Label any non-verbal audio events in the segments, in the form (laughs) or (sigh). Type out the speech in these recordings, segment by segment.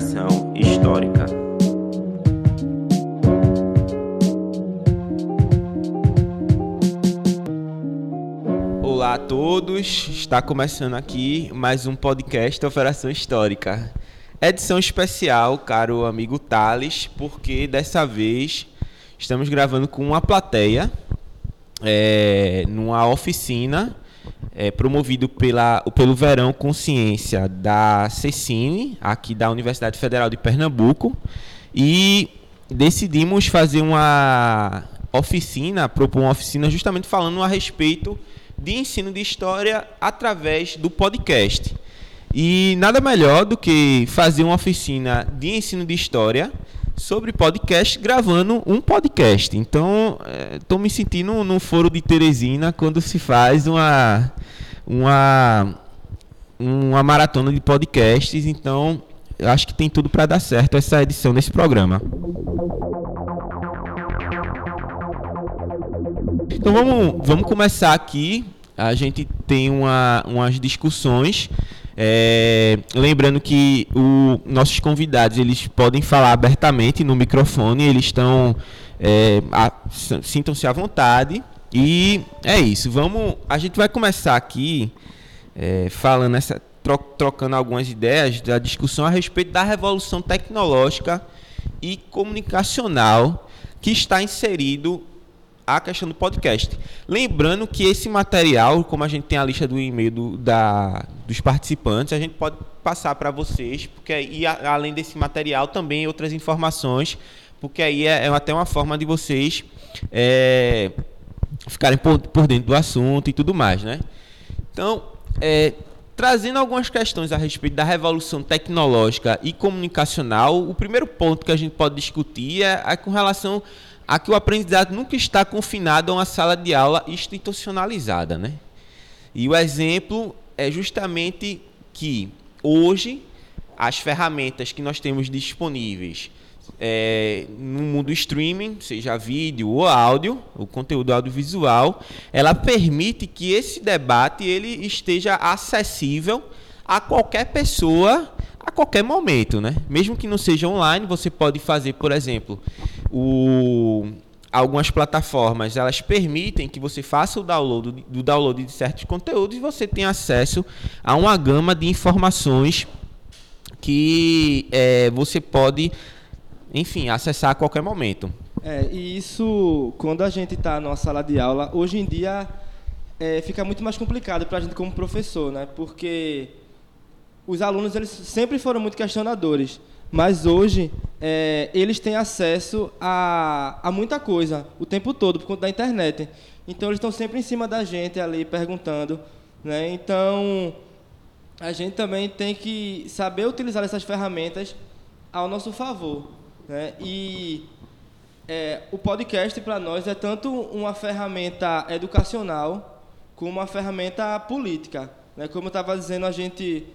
Operação Histórica. Olá a todos, está começando aqui mais um podcast Operação Histórica. Edição especial, caro amigo Thales, porque dessa vez estamos gravando com uma plateia, é, numa oficina é, promovido pela, pelo Verão Consciência da Cecine, aqui da Universidade Federal de Pernambuco, e decidimos fazer uma oficina, propor uma oficina justamente falando a respeito de ensino de história através do podcast. E nada melhor do que fazer uma oficina de ensino de história sobre podcast gravando um podcast. Então, estou é, me sentindo num foro de Teresina quando se faz uma, uma, uma maratona de podcasts. Então, acho que tem tudo para dar certo essa edição desse programa. Então vamos, vamos começar aqui. A gente tem uma, umas discussões é, lembrando que o, nossos convidados eles podem falar abertamente no microfone, eles estão é, sintam-se à vontade e é isso. Vamos, a gente vai começar aqui é, falando essa tro, trocando algumas ideias da discussão a respeito da revolução tecnológica e comunicacional que está inserido a questão do podcast. Lembrando que esse material, como a gente tem a lista do e-mail do, da, dos participantes, a gente pode passar para vocês, porque aí, além desse material, também outras informações, porque aí é, é até uma forma de vocês é, ficarem por, por, dentro do assunto e tudo mais, né? Então, é, trazendo algumas questões a respeito da revolução tecnológica e comunicacional, o primeiro ponto que a gente pode discutir é, é com relação a que o aprendizado nunca está confinado a uma sala de aula institucionalizada, né? E o exemplo é justamente que hoje as ferramentas que nós temos disponíveis é, no mundo streaming, seja vídeo ou áudio, o conteúdo audiovisual, ela permite que esse debate ele esteja acessível a qualquer pessoa a qualquer momento, né? Mesmo que não seja online, você pode fazer, por exemplo, o algumas plataformas elas permitem que você faça o download do download de certos conteúdos e você tem acesso a uma gama de informações que é, você pode, enfim, acessar a qualquer momento. É, e isso, quando a gente está numa sala de aula, hoje em dia é, fica muito mais complicado para a gente como professor, né? Porque os alunos eles sempre foram muito questionadores, mas hoje é, eles têm acesso a, a muita coisa o tempo todo por conta da internet. Então eles estão sempre em cima da gente ali perguntando, né? Então a gente também tem que saber utilizar essas ferramentas ao nosso favor, né? E é, o podcast para nós é tanto uma ferramenta educacional como uma ferramenta política, né? Como eu estava dizendo, a gente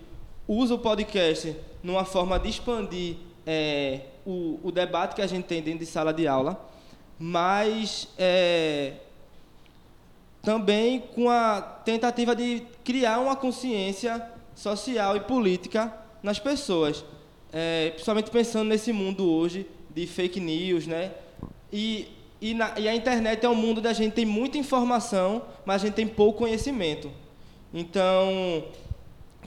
usa o podcast numa forma de expandir é, o, o, debate que a gente tem dentro de sala de aula, mas é, também com a tentativa de criar uma consciência social e política nas pessoas, é, principalmente pensando nesse mundo hoje de fake news, né? E, e, na, e a internet é um mundo onde a gente tem muita informação, mas a gente tem pouco conhecimento. Então,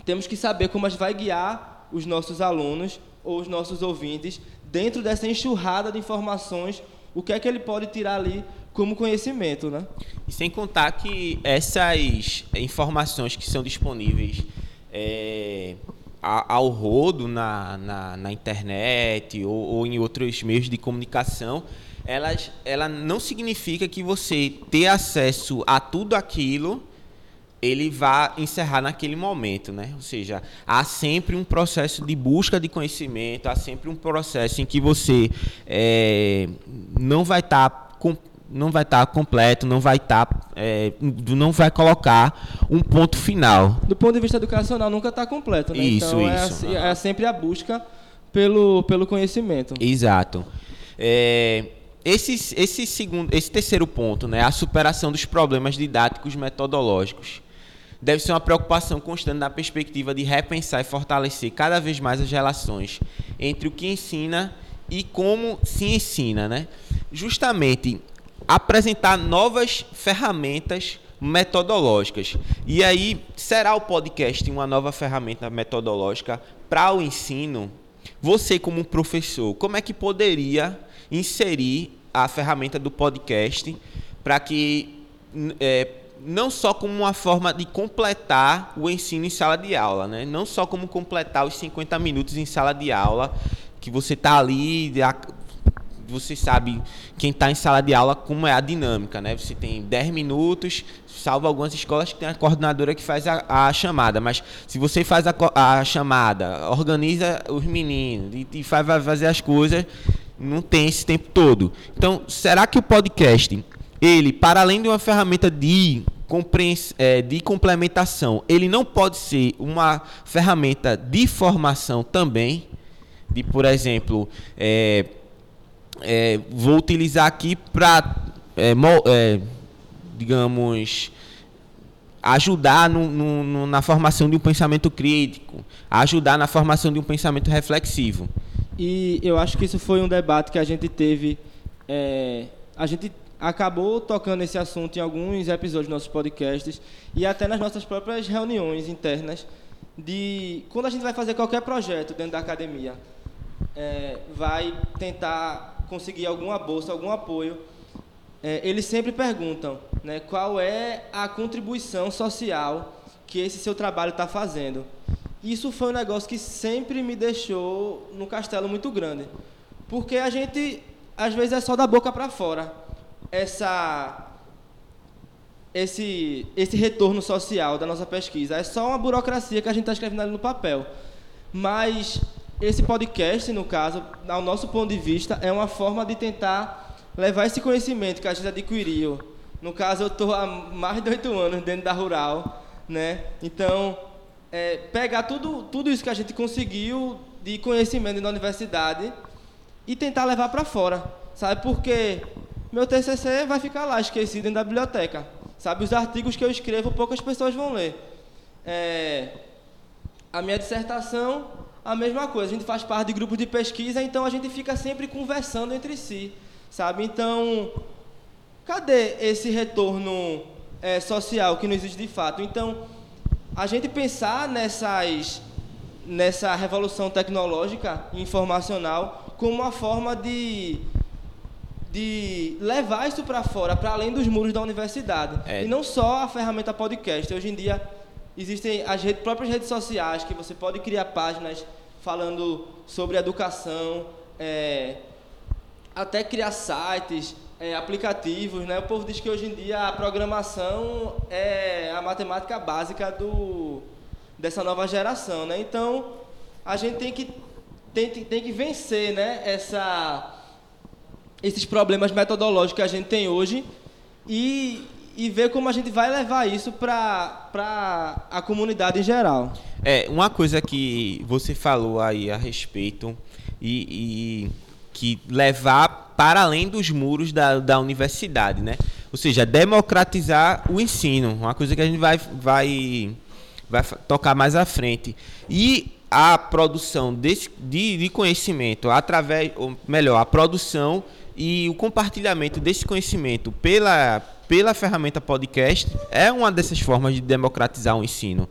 temos que saber como a gente vai guiar os nossos alunos ou os nossos ouvintes dentro dessa enxurrada de informações, o que é que ele pode tirar ali como conhecimento, né? E sem contar que essas informações que são disponíveis é, ao rodo na, na, na internet ou, ou, em outros meios de comunicação, elas, ela não significa que você ter acesso a tudo aquilo ele vai encerrar naquele momento, né? Ou seja, há sempre um processo de busca de conhecimento, há sempre um processo em que você é, não vai estar tá não vai estar tá completo, não vai estar, tá, é, não vai colocar um ponto final. Do ponto de vista educacional, nunca está completo, né? Isso, então, isso. É, é, sempre a busca pelo, pelo conhecimento. Exato. É, esse, esse, segundo, esse terceiro ponto, né, a superação dos problemas didáticos metodológicos deve ser uma preocupação constante na perspectiva de repensar e fortalecer cada vez mais as relações entre o que ensina e como se ensina, né? Justamente apresentar novas ferramentas metodológicas. E aí, será o podcast uma nova ferramenta metodológica para o ensino? Você, como professor, como é que poderia inserir a ferramenta do podcast para que é, não só como uma forma de completar o ensino em sala de aula, né? não só como completar os 50 minutos em sala de aula, que você está ali, você sabe, quem está em sala de aula, como é a dinâmica, né? Você tem 10 minutos, salvo algumas escolas que tem a coordenadora que faz a, a chamada, mas se você faz a, a chamada, organiza os meninos e, e faz, vai fazer as coisas, não tem esse tempo todo. Então, será que o podcast, ele, para além de uma ferramenta de de complementação, ele não pode ser uma ferramenta de formação também, de, por exemplo, é, é, vou utilizar aqui para, é, é, digamos, ajudar no, no, na formação de um pensamento crítico, ajudar na formação de um pensamento reflexivo. E eu acho que isso foi um debate que a gente teve. É, a gente acabou tocando esse assunto em alguns episódios dos nossos podcasts e até nas nossas próprias reuniões internas de quando a gente vai fazer qualquer projeto dentro da academia, é, vai tentar conseguir alguma bolsa, algum apoio, é, eles sempre perguntam né, qual é a contribuição social que esse seu trabalho está fazendo. Isso foi um negócio que sempre me deixou no castelo muito grande, porque a gente às vezes é só da boca para fora essa esse esse retorno social da nossa pesquisa é só uma burocracia que a gente está escrevendo ali no papel, mas esse podcast, no caso, ao nosso ponto de vista, é uma forma de tentar levar esse conhecimento que a gente adquiriu. No caso, eu estou há mais de oito anos dentro da Rural, né? Então, é, pegar tudo, tudo isso que a gente conseguiu de conhecimento na universidade e tentar levar para fora, sabe? Porque meu TCC vai ficar lá esquecido dentro da biblioteca, sabe? Os artigos que eu escrevo poucas pessoas vão ler. É, a minha dissertação a mesma coisa. A gente faz parte de grupos de pesquisa, então a gente fica sempre conversando entre si, sabe? Então, cadê esse retorno é, social que não existe de fato? Então, a gente pensar nessas nessa revolução tecnológica e informacional como uma forma de de levar isso para fora, para além dos muros da universidade. É. E não só a ferramenta podcast. Hoje em dia existem as redes, próprias redes sociais que você pode criar páginas falando sobre educação, é, até criar sites, é, aplicativos, né? O povo diz que hoje em dia a programação é a matemática básica do, dessa nova geração, né? Então, a gente tem que, tem, tem que vencer, né? Essa, esses problemas metodológicos que a gente tem hoje e, e ver como a gente vai levar isso para a comunidade em geral. É, uma coisa que você falou aí a respeito e, e que levar para além dos muros da, da universidade, né? Ou seja, democratizar o ensino, uma coisa que a gente vai, vai, vai tocar mais à frente. E a produção desse, de, de conhecimento através, ou melhor, a produção e o compartilhamento desse conhecimento pela pela ferramenta podcast é uma dessas formas de democratizar o ensino.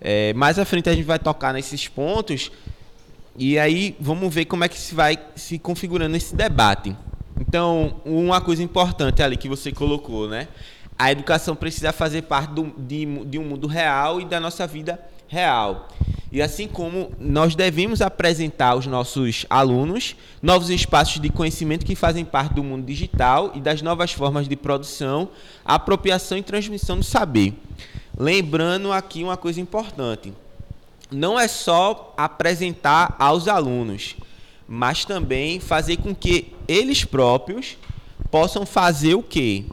É, mais à frente a gente vai tocar nesses pontos e aí vamos ver como é que se vai se configurando esse debate. Então, uma coisa importante ali que você colocou, né? A educação precisa fazer parte do, de, de um mundo real e da nossa vida real. E assim como nós devemos apresentar aos nossos alunos novos espaços de conhecimento que fazem parte do mundo digital e das novas formas de produção, apropriação e transmissão do saber. Lembrando aqui uma coisa importante: não é só apresentar aos alunos, mas também fazer com que eles próprios possam fazer o quê?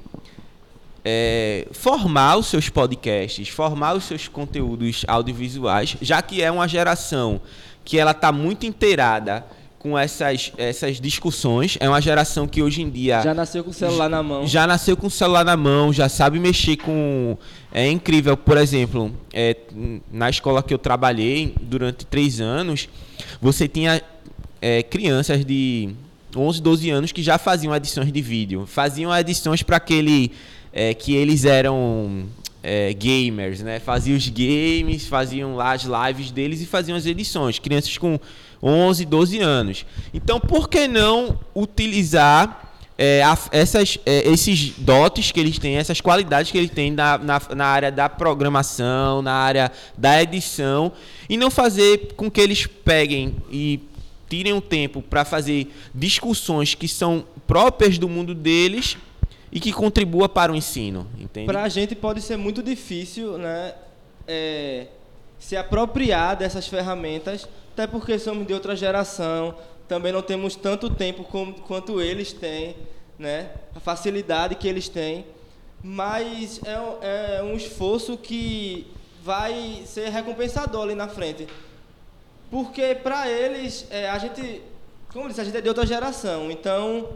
É, formar os seus podcasts, formar os seus conteúdos audiovisuais, já que é uma geração que ela está muito inteirada com essas, essas discussões. É uma geração que hoje em dia. Já nasceu com o celular na mão. Já nasceu com o celular na mão, já sabe mexer com. É incrível, por exemplo, é, na escola que eu trabalhei durante três anos, você tinha é, crianças de 11, 12 anos que já faziam edições de vídeo. Faziam edições para aquele. É, que eles eram é, gamers, né? Faziam os games, faziam lá as lives deles e faziam as edições. Crianças com 11, 12 anos. Então, por que não utilizar é, a, essas, é, esses dotes que eles têm, essas qualidades que eles têm na, na, na, área da programação, na área da edição, e não fazer com que eles peguem e tirem um tempo para fazer discussões que são próprias do mundo deles e que contribua para o ensino, entende? Para a gente pode ser muito difícil, né, é, se apropriar dessas ferramentas até porque somos de outra geração, também não temos tanto tempo como, quanto eles têm, né? a facilidade que eles têm, mas é, é um esforço que vai ser recompensador ali na frente. Porque para eles, é, a gente, como eu disse, a gente é de outra geração, então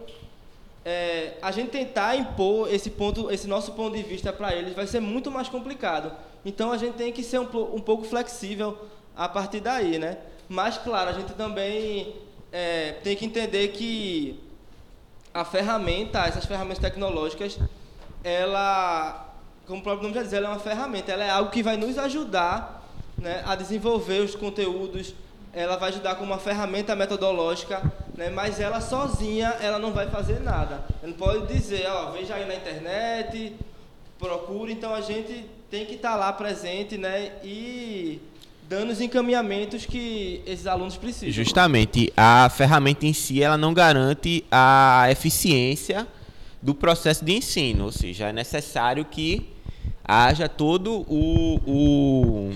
é, a gente tentar impor esse ponto, esse nosso ponto de vista para eles vai ser muito mais complicado. Então a gente tem que ser um, um pouco flexível a partir daí, né? Mas, claro, a gente também é, tem que entender que a ferramenta, essas ferramentas tecnológicas, ela, como o próprio nome já diz, ela é uma ferramenta, ela é algo que vai nos ajudar né, a desenvolver os conteúdos, ela vai ajudar como uma ferramenta metodológica, né, mas ela sozinha, ela não vai fazer nada. Ela não pode dizer, ó, veja aí na internet, procure, então a gente tem que estar lá presente, né, e dando os encaminhamentos que esses alunos precisam. Justamente, a ferramenta em si ela não garante a eficiência do processo de ensino, ou seja, é necessário que haja todo o, o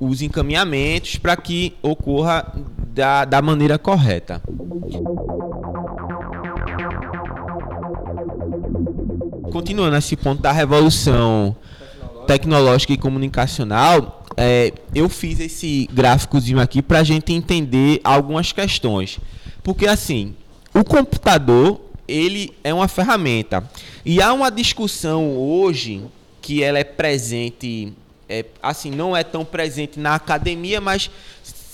os encaminhamentos para que ocorra da, da maneira correta. Continuando nesse ponto da revolução tecnológica e comunicacional, é, eu fiz esse gráficozinho aqui para a gente entender algumas questões. Porque assim, o computador ele é uma ferramenta e há uma discussão hoje que ela é presente, é, assim não é tão presente na academia, mas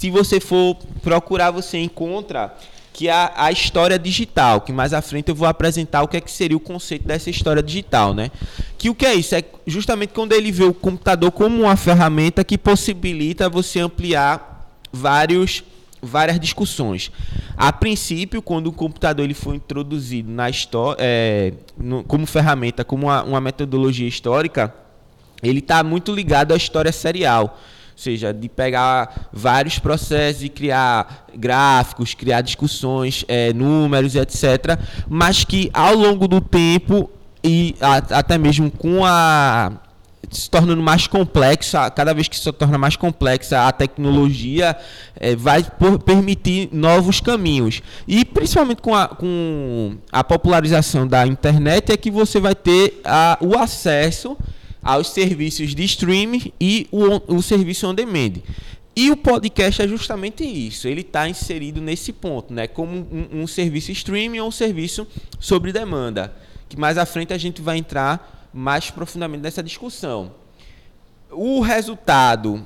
se você for procurar você encontra que a, a história digital, que mais à frente eu vou apresentar o que é que seria o conceito dessa história digital, né? Que o que é isso? É justamente quando ele vê o computador como uma ferramenta que possibilita você ampliar vários várias discussões. A princípio, quando o computador ele foi introduzido na história, é, como ferramenta, como uma, uma metodologia histórica, ele está muito ligado à história serial ou seja, de pegar vários processos e criar gráficos, criar discussões, é, números, etc. Mas que ao longo do tempo e a, até mesmo com a se tornando mais complexa, cada vez que se torna mais complexa a tecnologia, é, vai por, permitir novos caminhos. E principalmente com a, com a popularização da internet é que você vai ter a, o acesso aos serviços de streaming e o, o serviço on demand. E o podcast é justamente isso. Ele está inserido nesse ponto, né? Como um, um, serviço streaming ou um serviço sobre demanda. Que mais à frente a gente vai entrar mais profundamente nessa discussão. O resultado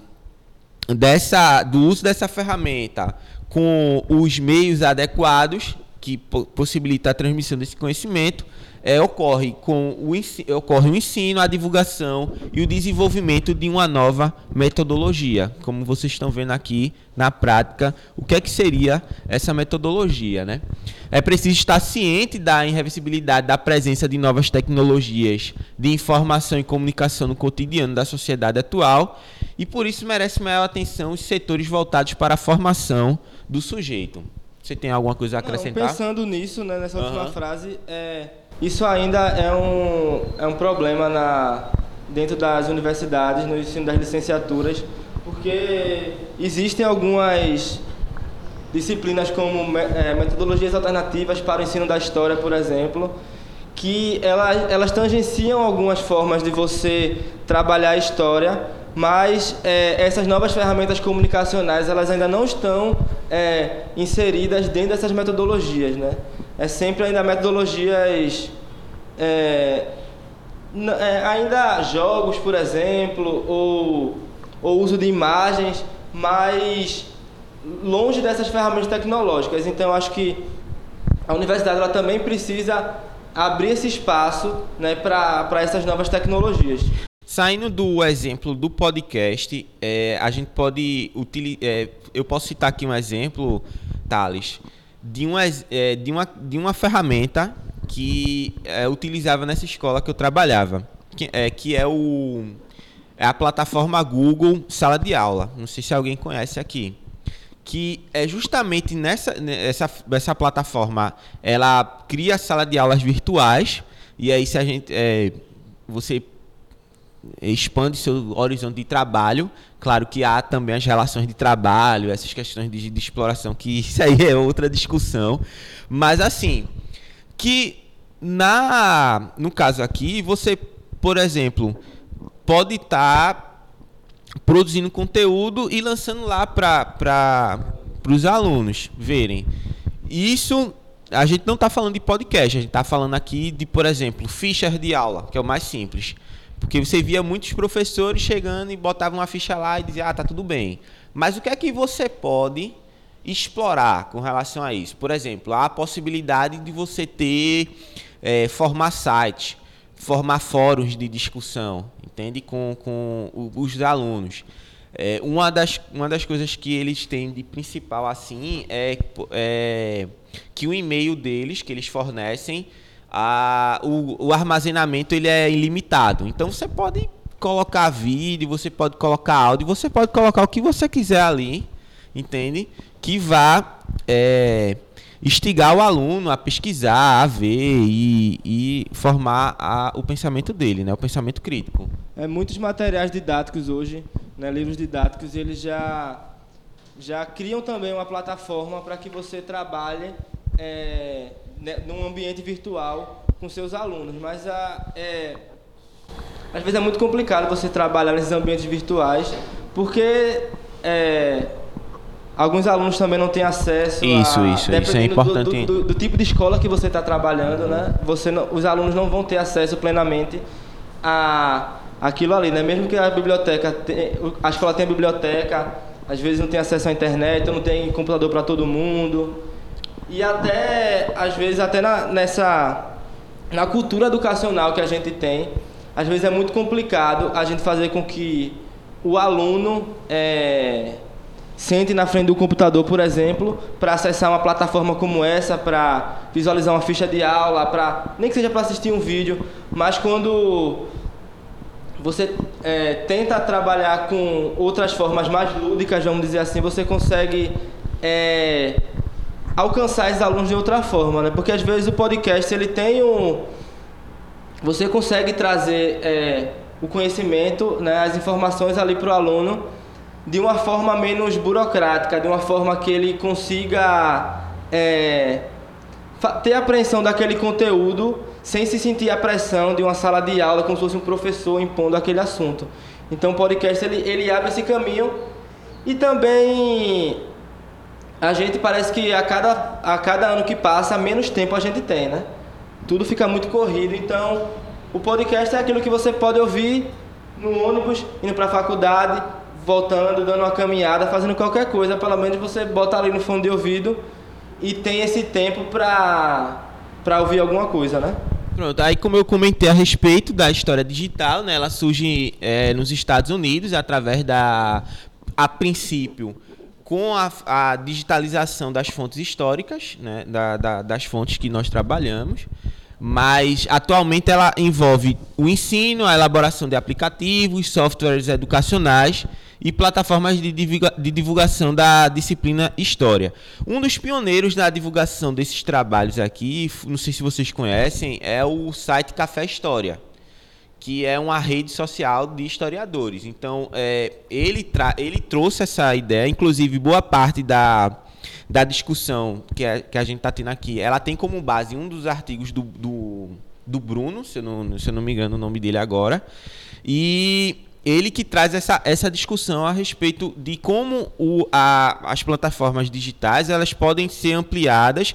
dessa, do uso dessa ferramenta com os meios adequados que possibilita a transmissão desse conhecimento é, ocorre com o ensino, ocorre o ensino, a divulgação e o desenvolvimento de uma nova metodologia, como vocês estão vendo aqui na prática, o que é que seria essa metodologia, né? É preciso estar ciente da irreversibilidade da presença de novas tecnologias de informação e comunicação no cotidiano da sociedade atual e por isso merece maior atenção os setores voltados para a formação do sujeito. Você tem alguma coisa a acrescentar? Não, pensando nisso, né, nessa última frase, é, isso ainda é um, é um problema na, dentro das universidades, no ensino das licenciaturas, porque existem algumas disciplinas como é, metodologias alternativas para o ensino da história, por exemplo, que elas, elas tangenciam algumas formas de você trabalhar a história, mas é, essas novas ferramentas comunicacionais elas ainda não estão é, inseridas dentro dessas metodologias, né? É sempre ainda metodologias é, é, ainda jogos, por exemplo, ou, ou uso de imagens, mas longe dessas ferramentas tecnológicas. Então, acho que a universidade ela também precisa abrir esse espaço né, para essas novas tecnologias. Saindo do exemplo do podcast, é, a gente pode utilizar. É, eu posso citar aqui um exemplo, Thales, de uma, é, de uma, de uma ferramenta que é, utilizava nessa escola que eu trabalhava, que é, que é, o, é a plataforma Google Sala de Aula. Não sei se alguém conhece aqui. Que é justamente nessa essa, essa plataforma, ela cria sala de aulas virtuais, e aí se a gente. É, você expande seu horizonte de trabalho. Claro que há também as relações de trabalho, essas questões de, de exploração, que (laughs) isso aí é outra discussão. Mas assim, que na no caso aqui, você, por exemplo, pode estar tá produzindo conteúdo e lançando lá para os alunos verem. Isso a gente não está falando de podcast, a gente está falando aqui de, por exemplo, fichas de aula, que é o mais simples. Porque você via muitos professores chegando e botavam uma ficha lá e diziam, ah, tá tudo bem. Mas o que é que você pode explorar com relação a isso? Por exemplo, há a possibilidade de você ter, é, formar site, formar fóruns de discussão, entende? Com, com os alunos. É, uma, das, uma das coisas que eles têm de principal assim é, é que o e-mail deles, que eles fornecem, a, o, o armazenamento ele é ilimitado. Então você pode colocar vídeo, você pode colocar áudio, você pode colocar o que você quiser ali, entende? Que vá é, instigar o aluno a pesquisar, a ver e, e formar a, o pensamento dele, né? O pensamento crítico. É, muitos materiais didáticos hoje, né, livros didáticos, eles já já criam também uma plataforma para que você trabalhe é, né, num ambiente virtual com seus alunos, mas a, é, às vezes é muito complicado você trabalhar nesses ambientes virtuais, porque é, alguns alunos também não têm acesso isso, a, isso, isso é importante. Do, do, do, do, tipo de escola que você está trabalhando, né? Você não, os alunos não vão ter acesso plenamente a aquilo ali, né? Mesmo que a biblioteca, tem, a escola tenha biblioteca, às vezes não tem acesso à internet, não tem computador para todo mundo. E até, às vezes, até na, nessa. Na cultura educacional que a gente tem, às vezes é muito complicado a gente fazer com que o aluno é, sente na frente do computador, por exemplo, para acessar uma plataforma como essa, para visualizar uma ficha de aula, para nem que seja para assistir um vídeo, mas quando você é, tenta trabalhar com outras formas mais lúdicas, vamos dizer assim, você consegue é, alcançar esses alunos de outra forma, né? Porque às vezes o podcast ele tem um, você consegue trazer é, o conhecimento, né, as informações ali para o aluno de uma forma menos burocrática, de uma forma que ele consiga é, ter apreensão daquele conteúdo sem se sentir a pressão de uma sala de aula como se fosse um professor impondo aquele assunto. Então o podcast ele, ele abre esse caminho e também a gente parece que a cada, a cada ano que passa, menos tempo a gente tem, né? Tudo fica muito corrido, então o podcast é aquilo que você pode ouvir no ônibus, indo para a faculdade, voltando, dando uma caminhada, fazendo qualquer coisa, pelo menos você bota ali no fundo de ouvido e tem esse tempo para para ouvir alguma coisa, né? Pronto, aí como eu comentei a respeito da história digital, né, ela surge é, nos Estados Unidos através da, a princípio, com a, a digitalização das fontes históricas, né, da, da, das fontes que nós trabalhamos, mas atualmente ela envolve o ensino, a elaboração de aplicativos, softwares educacionais e plataformas de, divulga de divulgação da disciplina História. Um dos pioneiros na divulgação desses trabalhos aqui, não sei se vocês conhecem, é o site Café História que é uma rede social de historiadores. Então, é, ele, ele trouxe essa ideia, inclusive boa parte da, da discussão que, é, que a gente está tendo aqui, ela tem como base um dos artigos do, do, do Bruno, se eu, não, se eu não me engano o nome dele agora, e ele que traz essa, essa discussão a respeito de como o, a, as plataformas digitais elas podem ser ampliadas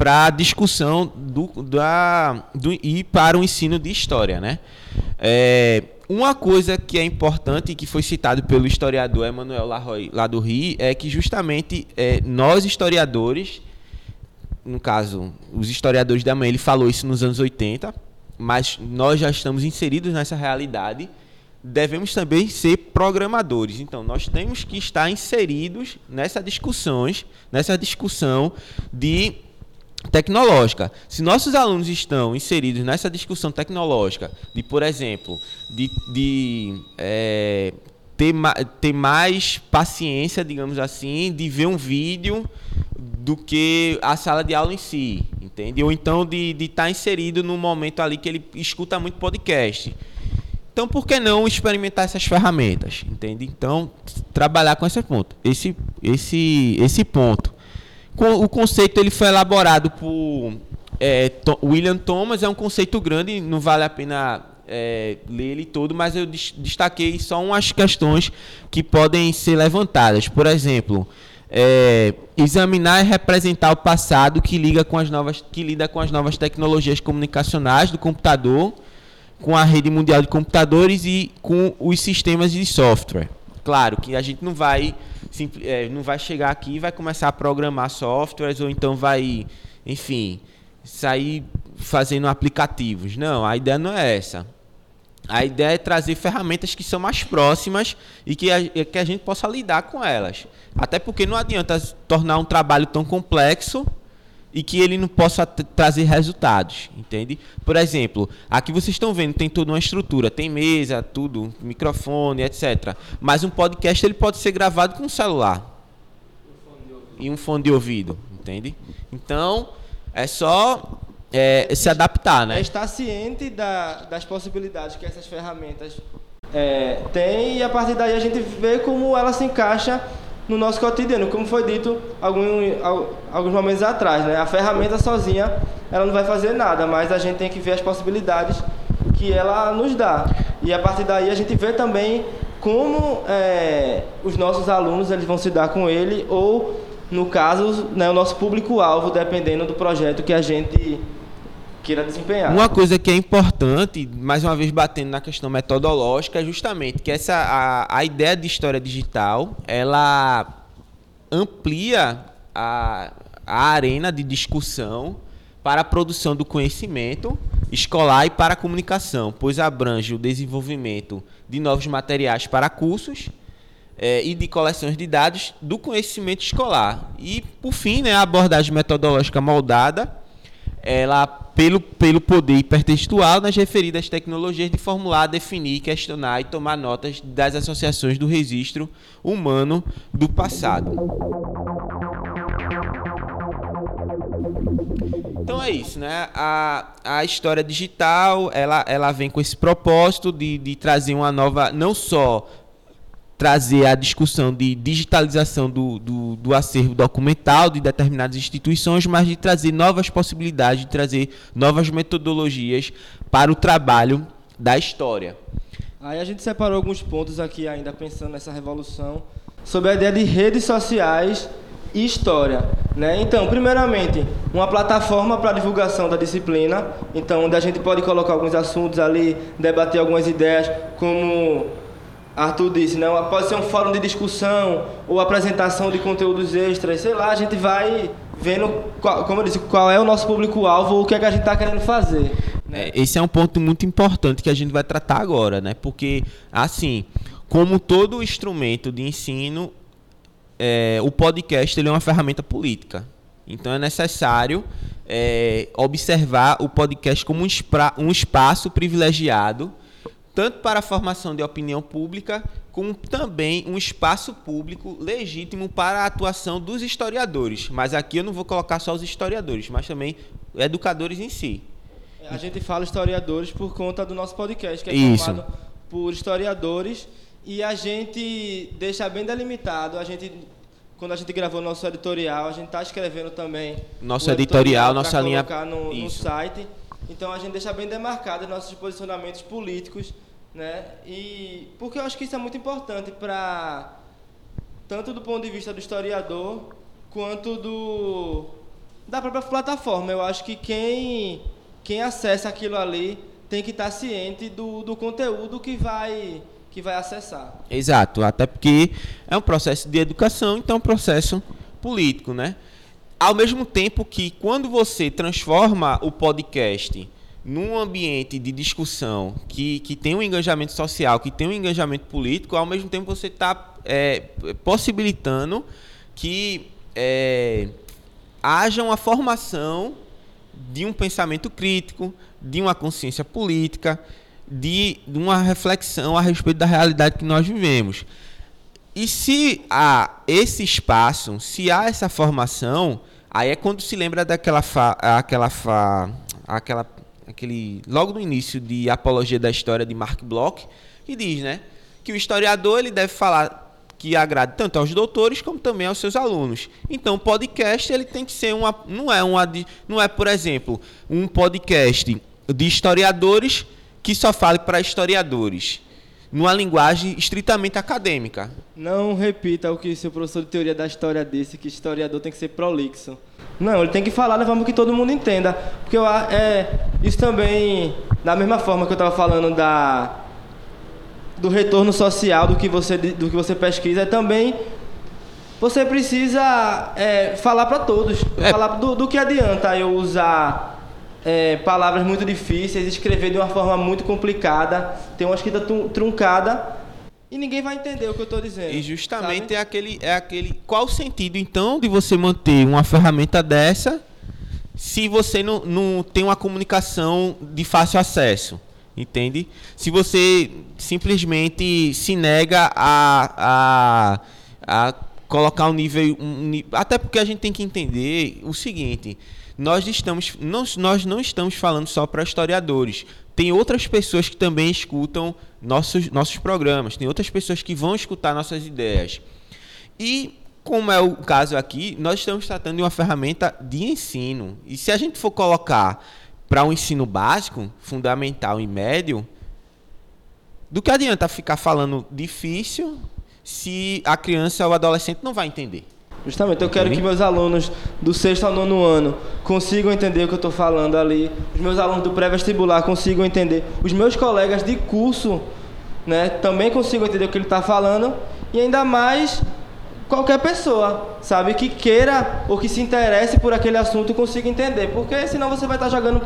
para a discussão do, da, do, e para o ensino de história. Né? É, uma coisa que é importante e que foi citado pelo historiador Emmanuel Larroy, lá do Rio é que justamente é, nós historiadores, no caso, os historiadores da mãe, ele falou isso nos anos 80, mas nós já estamos inseridos nessa realidade, devemos também ser programadores. Então, nós temos que estar inseridos nessas discussões, nessa discussão de tecnológica. Se nossos alunos estão inseridos nessa discussão tecnológica, de, por exemplo, de, de é, ter, ma ter mais paciência, digamos assim, de ver um vídeo do que a sala de aula em si, entende? Ou então de estar tá inserido no momento ali que ele escuta muito podcast. Então, por que não experimentar essas ferramentas, entende? Então, trabalhar com esse ponto, esse, esse, esse ponto o conceito ele foi elaborado por é, William Thomas, é um conceito grande, não vale a pena é, ler ele todo, mas eu destaquei só umas questões que podem ser levantadas. Por exemplo, é, examinar e representar o passado que liga com as novas, que lida com as novas tecnologias comunicacionais do computador, com a rede mundial de computadores e com os sistemas de software. Claro que a gente não vai é, não vai chegar aqui e vai começar a programar softwares ou então vai, enfim, sair fazendo aplicativos. Não, a ideia não é essa. A ideia é trazer ferramentas que são mais próximas e que a, que a gente possa lidar com elas. Até porque não adianta tornar um trabalho tão complexo e que ele não possa trazer resultados, entende? Por exemplo, aqui vocês estão vendo tem toda uma estrutura, tem mesa, tudo, microfone, etc. Mas um podcast ele pode ser gravado com um celular e um fone de ouvido, entende? Então é só é, se adaptar, né? É estar ciente da, das possibilidades que essas ferramentas é, têm e a partir daí a gente vê como ela se encaixa no nosso cotidiano, como foi dito algum, alguns momentos atrás. Né? A ferramenta sozinha ela não vai fazer nada, mas a gente tem que ver as possibilidades que ela nos dá. E a partir daí a gente vê também como é, os nossos alunos eles vão se dar com ele ou, no caso, né, o nosso público-alvo, dependendo do projeto que a gente queira desempenhar. Uma coisa que é importante, mais uma vez batendo na questão metodológica, é justamente que essa a, a ideia de história digital, ela amplia a, a arena de discussão para a produção do conhecimento escolar e para a comunicação, pois abrange o desenvolvimento de novos materiais para cursos é, e de coleções de dados do conhecimento escolar. E, por fim, né, a abordagem metodológica moldada ela pelo, pelo poder hipertextual nas referidas tecnologias de formular, definir, questionar e tomar notas das associações do registro humano do passado. Então é isso, né? A, a história digital, ela, ela vem com esse propósito de, de trazer uma nova, não só trazer a discussão de digitalização do, do, do, acervo documental de determinadas instituições, mas de trazer novas possibilidades, de trazer novas metodologias para o trabalho da história. Aí a gente separou alguns pontos aqui ainda pensando nessa revolução sobre a ideia de redes sociais e história, né? Então, primeiramente, uma plataforma para divulgação da disciplina, então onde a gente pode colocar alguns assuntos ali, debater algumas ideias, como Arthur disse, né? pode ser um fórum de discussão ou apresentação de conteúdos extras, sei lá, a gente vai vendo, qual, como eu disse, qual é o nosso público-alvo ou o que, é que a gente está querendo fazer. Né? Esse é um ponto muito importante que a gente vai tratar agora, né? Porque, assim, como todo instrumento de ensino, é, o podcast ele é uma ferramenta política. Então é necessário é, observar o podcast como um, um espaço privilegiado tanto para a formação de opinião pública, como também um espaço público legítimo para a atuação dos historiadores. Mas aqui eu não vou colocar só os historiadores, mas também educadores em si. A gente fala historiadores por conta do nosso podcast, que é Isso. formado por historiadores, e a gente deixa bem delimitado, a gente quando a gente gravou nosso editorial, a gente está escrevendo também nosso editorial, editorial nossa linha no, no site. Então a gente deixa bem demarcado nossos posicionamentos políticos né? E porque eu acho que isso é muito importante para tanto do ponto de vista do historiador quanto do da própria plataforma. Eu acho que quem quem acessa aquilo ali tem que estar ciente do, do conteúdo que vai que vai acessar. Exato, até porque é um processo de educação, então é um processo político, né? Ao mesmo tempo que quando você transforma o podcast num ambiente de discussão que, que tem um engajamento social, que tem um engajamento político, ao mesmo tempo você está é, possibilitando que é, haja uma formação de um pensamento crítico, de uma consciência política, de, de uma reflexão a respeito da realidade que nós vivemos. E se há esse espaço, se há essa formação, aí é quando se lembra daquela fa, aquela fa, aquela aquele logo no início de Apologia da História de Mark Bloch, que diz, né, que o historiador ele deve falar que agrade tanto aos doutores como também aos seus alunos. Então, o podcast ele tem que ser uma não é uma não é, por exemplo, um podcast de historiadores que só fale para historiadores, numa linguagem estritamente acadêmica. Não repita o que seu professor de teoria da história disse, que historiador tem que ser prolixo. Não, ele tem que falar da forma que todo mundo entenda. Porque eu, é, isso também, da mesma forma que eu estava falando da, do retorno social do que você, do que você pesquisa, é também você precisa é, falar para todos. É. Falar do, do que adianta eu usar é, palavras muito difíceis, escrever de uma forma muito complicada, ter uma escrita truncada e ninguém vai entender o que eu estou dizendo. E justamente sabe? é aquele, é aquele. Qual o sentido então de você manter uma ferramenta dessa se você não, não tem uma comunicação de fácil acesso? Entende? Se você simplesmente se nega a, a, a colocar um nível, um, até porque a gente tem que entender o seguinte nós estamos nós, nós não estamos falando só para historiadores. Tem outras pessoas que também escutam nossos, nossos programas, tem outras pessoas que vão escutar nossas ideias. E, como é o caso aqui, nós estamos tratando de uma ferramenta de ensino. E se a gente for colocar para um ensino básico, fundamental e médio, do que adianta ficar falando difícil se a criança ou o adolescente não vai entender? Justamente, eu quero que meus alunos do sexto ao nono ano consigam entender o que eu estou falando ali, os meus alunos do pré-vestibular consigam entender, os meus colegas de curso né, também consigam entender o que ele está falando, e ainda mais qualquer pessoa, sabe, que queira ou que se interesse por aquele assunto consiga entender, porque senão você vai estar tá jogando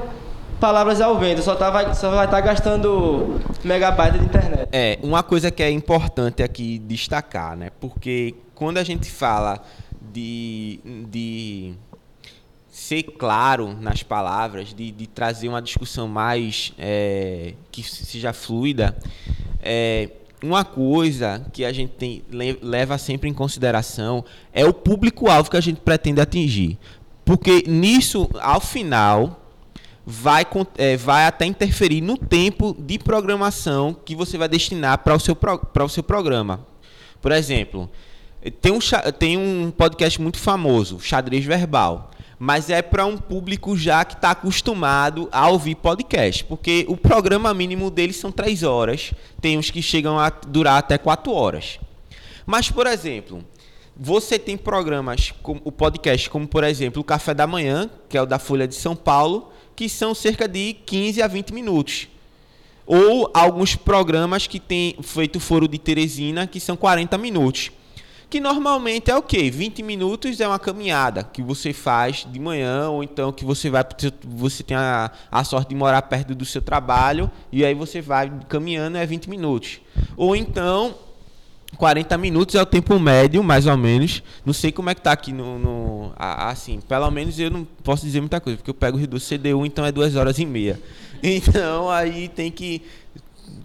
palavras ao vento, só, tá, vai, só vai estar tá gastando megabyte de internet. É, uma coisa que é importante aqui destacar, né, porque quando a gente fala de, de ser claro nas palavras, de, de trazer uma discussão mais é, que seja fluida, é, uma coisa que a gente tem, leva sempre em consideração é o público-alvo que a gente pretende atingir. Porque nisso, ao final, vai, é, vai até interferir no tempo de programação que você vai destinar para o, seu para o seu programa. Por exemplo, tem um, tem um podcast muito famoso, Xadrez Verbal. Mas é para um público já que está acostumado a ouvir podcast. Porque o programa mínimo deles são três horas. Tem uns que chegam a durar até quatro horas. Mas, por exemplo, você tem programas, como o podcast, como por exemplo o Café da Manhã, que é o da Folha de São Paulo, que são cerca de 15 a 20 minutos. Ou alguns programas que têm feito Foro de Teresina, que são 40 minutos que normalmente é o quê? 20 minutos é uma caminhada que você faz de manhã, ou então que você vai, você tem a, a sorte de morar perto do seu trabalho, e aí você vai caminhando, é 20 minutos. Ou então, 40 minutos é o tempo médio, mais ou menos. Não sei como é que tá aqui no, no assim, pelo menos eu não posso dizer muita coisa, porque eu pego o do CDU, então é duas horas e meia. (laughs) Então aí tem que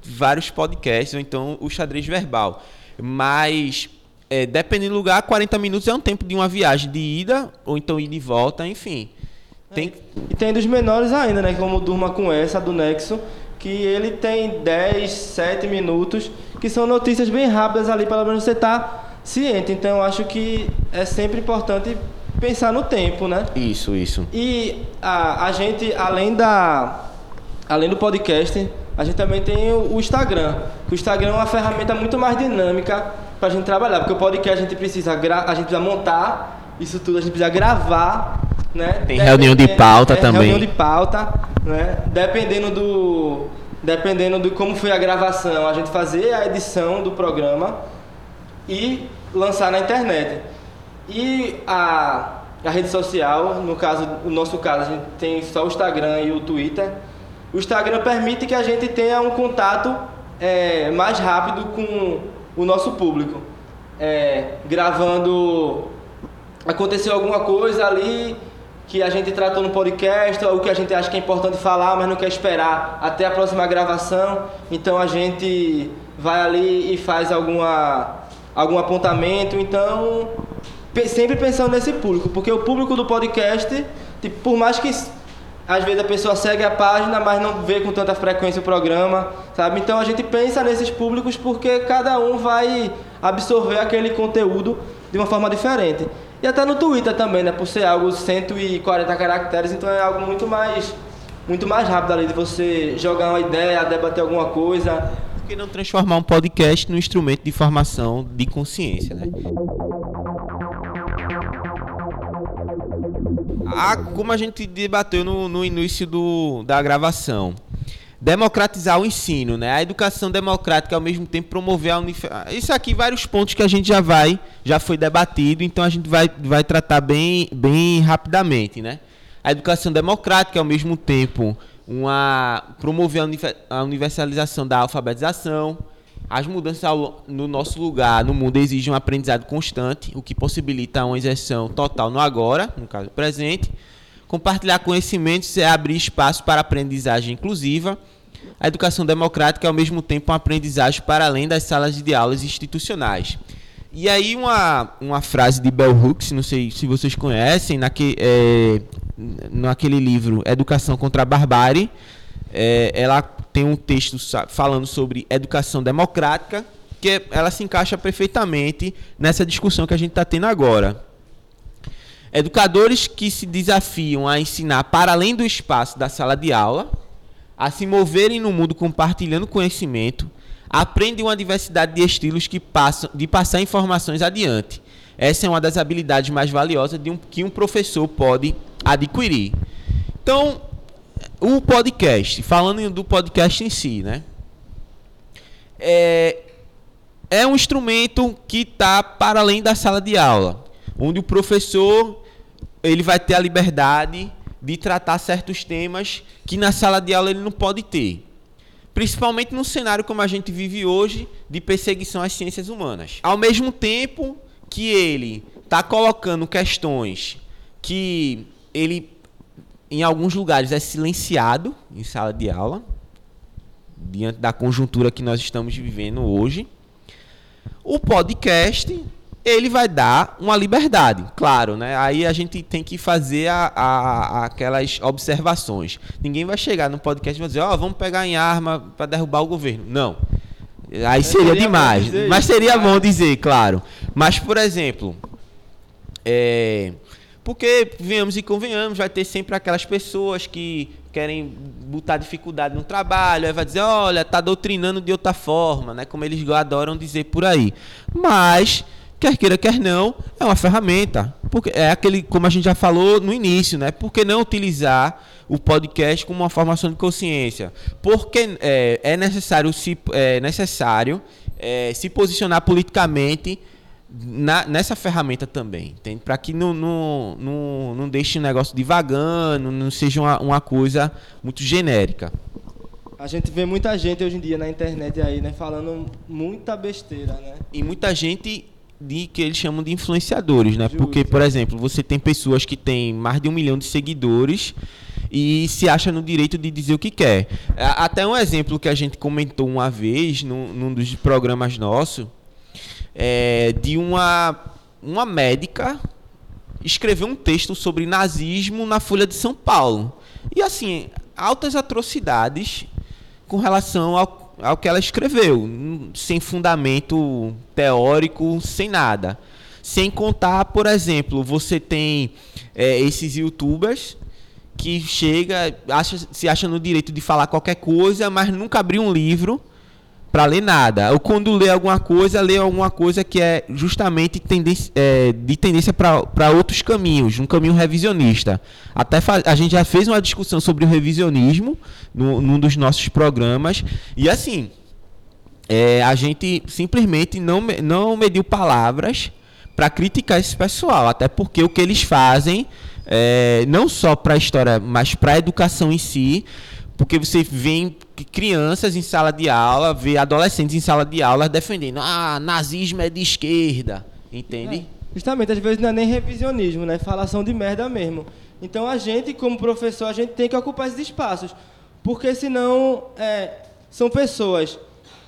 vários podcasts, ou então o xadrez verbal. Mas é, dependendo do lugar, 40 minutos é um tempo de uma viagem de ida, ou então ida e volta, enfim. Tem... É, e tem dos menores ainda, né? Como Durma com essa, do Nexo, que ele tem 10, 7 minutos, que são notícias bem rápidas ali, pelo menos você tá ciente. Então eu acho que é sempre importante pensar no tempo, né? Isso, isso. E a, a gente, além da. Além do podcast, a gente também tem o Instagram. O Instagram é uma ferramenta muito mais dinâmica para a gente trabalhar, porque o podcast a gente precisa a gente precisa montar isso tudo, a gente precisa gravar, né? Tem reunião de pauta é, também. Reunião de pauta, né? Dependendo do dependendo de como foi a gravação, a gente fazer a edição do programa e lançar na internet. E a a rede social, no caso, no nosso caso, a gente tem só o Instagram e o Twitter. O Instagram permite que a gente tenha um contato é, mais rápido com o nosso público. É, gravando, aconteceu alguma coisa ali que a gente tratou no podcast, ou que a gente acha que é importante falar, mas não quer esperar até a próxima gravação. Então a gente vai ali e faz alguma, algum apontamento. Então sempre pensando nesse público, porque o público do podcast, tipo, por mais que às vezes a pessoa segue a página, mas não vê com tanta frequência o programa, sabe? Então a gente pensa nesses públicos porque cada um vai absorver aquele conteúdo de uma forma diferente. E até no Twitter também, né? Por ser algo 140 caracteres, então é algo muito mais muito mais rápido ali de você jogar uma ideia, debater alguma coisa. Por que não transformar um podcast num instrumento de formação de consciência, né? A, como a gente debateu no, no início do, da gravação, democratizar o ensino, né? A educação democrática ao mesmo tempo promover a unif... isso aqui vários pontos que a gente já vai já foi debatido, então a gente vai, vai tratar bem bem rapidamente, né? A educação democrática ao mesmo tempo uma promover a universalização da alfabetização, as mudanças no nosso lugar no mundo exigem um aprendizado constante, o que possibilita uma inserção total no agora, no caso presente. Compartilhar conhecimentos é abrir espaço para aprendizagem inclusiva. A educação democrática é ao mesmo tempo uma aprendizagem para além das salas de aulas institucionais. E aí uma, uma frase de Bell Hooks, não sei se vocês conhecem, naque, é, naquele livro Educação contra a Barbárie, é, ela tem um texto falando sobre educação democrática, que ela se encaixa perfeitamente nessa discussão que a gente está tendo agora. Educadores que se desafiam a ensinar para além do espaço da sala de aula, a se moverem no mundo compartilhando conhecimento, aprendem uma diversidade de estilos que passam, de passar informações adiante. Essa é uma das habilidades mais valiosas um, que um professor pode adquirir. Então, o podcast, falando do podcast em si, né? É, é um instrumento que está para além da sala de aula, onde o professor ele vai ter a liberdade de tratar certos temas que na sala de aula ele não pode ter. Principalmente num cenário como a gente vive hoje de perseguição às ciências humanas. Ao mesmo tempo que ele está colocando questões que ele em alguns lugares é silenciado em sala de aula, diante da conjuntura que nós estamos vivendo hoje. O podcast, ele vai dar uma liberdade, claro, né? Aí a gente tem que fazer a, a, aquelas observações. Ninguém vai chegar no podcast e vai dizer, ó, oh, vamos pegar em arma para derrubar o governo. Não. Aí seria, seria demais. Mas seria bom dizer, claro. Mas, por exemplo, é, porque, venhamos e convenhamos, vai ter sempre aquelas pessoas que querem botar dificuldade no trabalho, aí vai dizer, olha, tá doutrinando de outra forma, né? Como eles adoram dizer por aí. Mas, quer queira, quer não, é uma ferramenta. Porque é aquele, como a gente já falou no início, né? Por que não utilizar o podcast como uma formação de consciência? Porque é, é necessário, se, é necessário é, se posicionar politicamente na, nessa ferramenta também, Para que não, não, não, não deixe o negócio divagando, não seja uma, uma coisa muito genérica. A gente vê muita gente hoje em dia na internet aí, né, falando muita besteira, né? E muita gente de que eles chamam de influenciadores, né? Justo. Porque, por exemplo, você tem pessoas que têm mais de um milhão de seguidores e se acha no direito de dizer o que quer. Até um exemplo que a gente comentou uma vez num, num dos programas nossos é, de uma, uma médica escreveu um texto sobre nazismo na Folha de São Paulo. E assim, altas atrocidades com relação ao, ao que ela escreveu, sem fundamento teórico, sem nada. Sem contar, por exemplo, você tem é, esses youtubers que chega, acha, se acha no direito de falar qualquer coisa, mas nunca abriu um livro para ler nada. Ou quando lê alguma coisa, lê alguma coisa que é justamente tendência, é, de tendência para outros caminhos, um caminho revisionista. Até a gente já fez uma discussão sobre o revisionismo no, num dos nossos programas. E assim, é, a gente simplesmente não, não mediu palavras para criticar esse pessoal, até porque o que eles fazem, é, não só para a história, mas para a educação em si, porque você vê crianças em sala de aula, vê adolescentes em sala de aula defendendo, ah, nazismo é de esquerda, entende? É, justamente, às vezes não é nem revisionismo, né? Falação de merda mesmo. Então a gente, como professor, a gente tem que ocupar esses espaços, porque senão é, são pessoas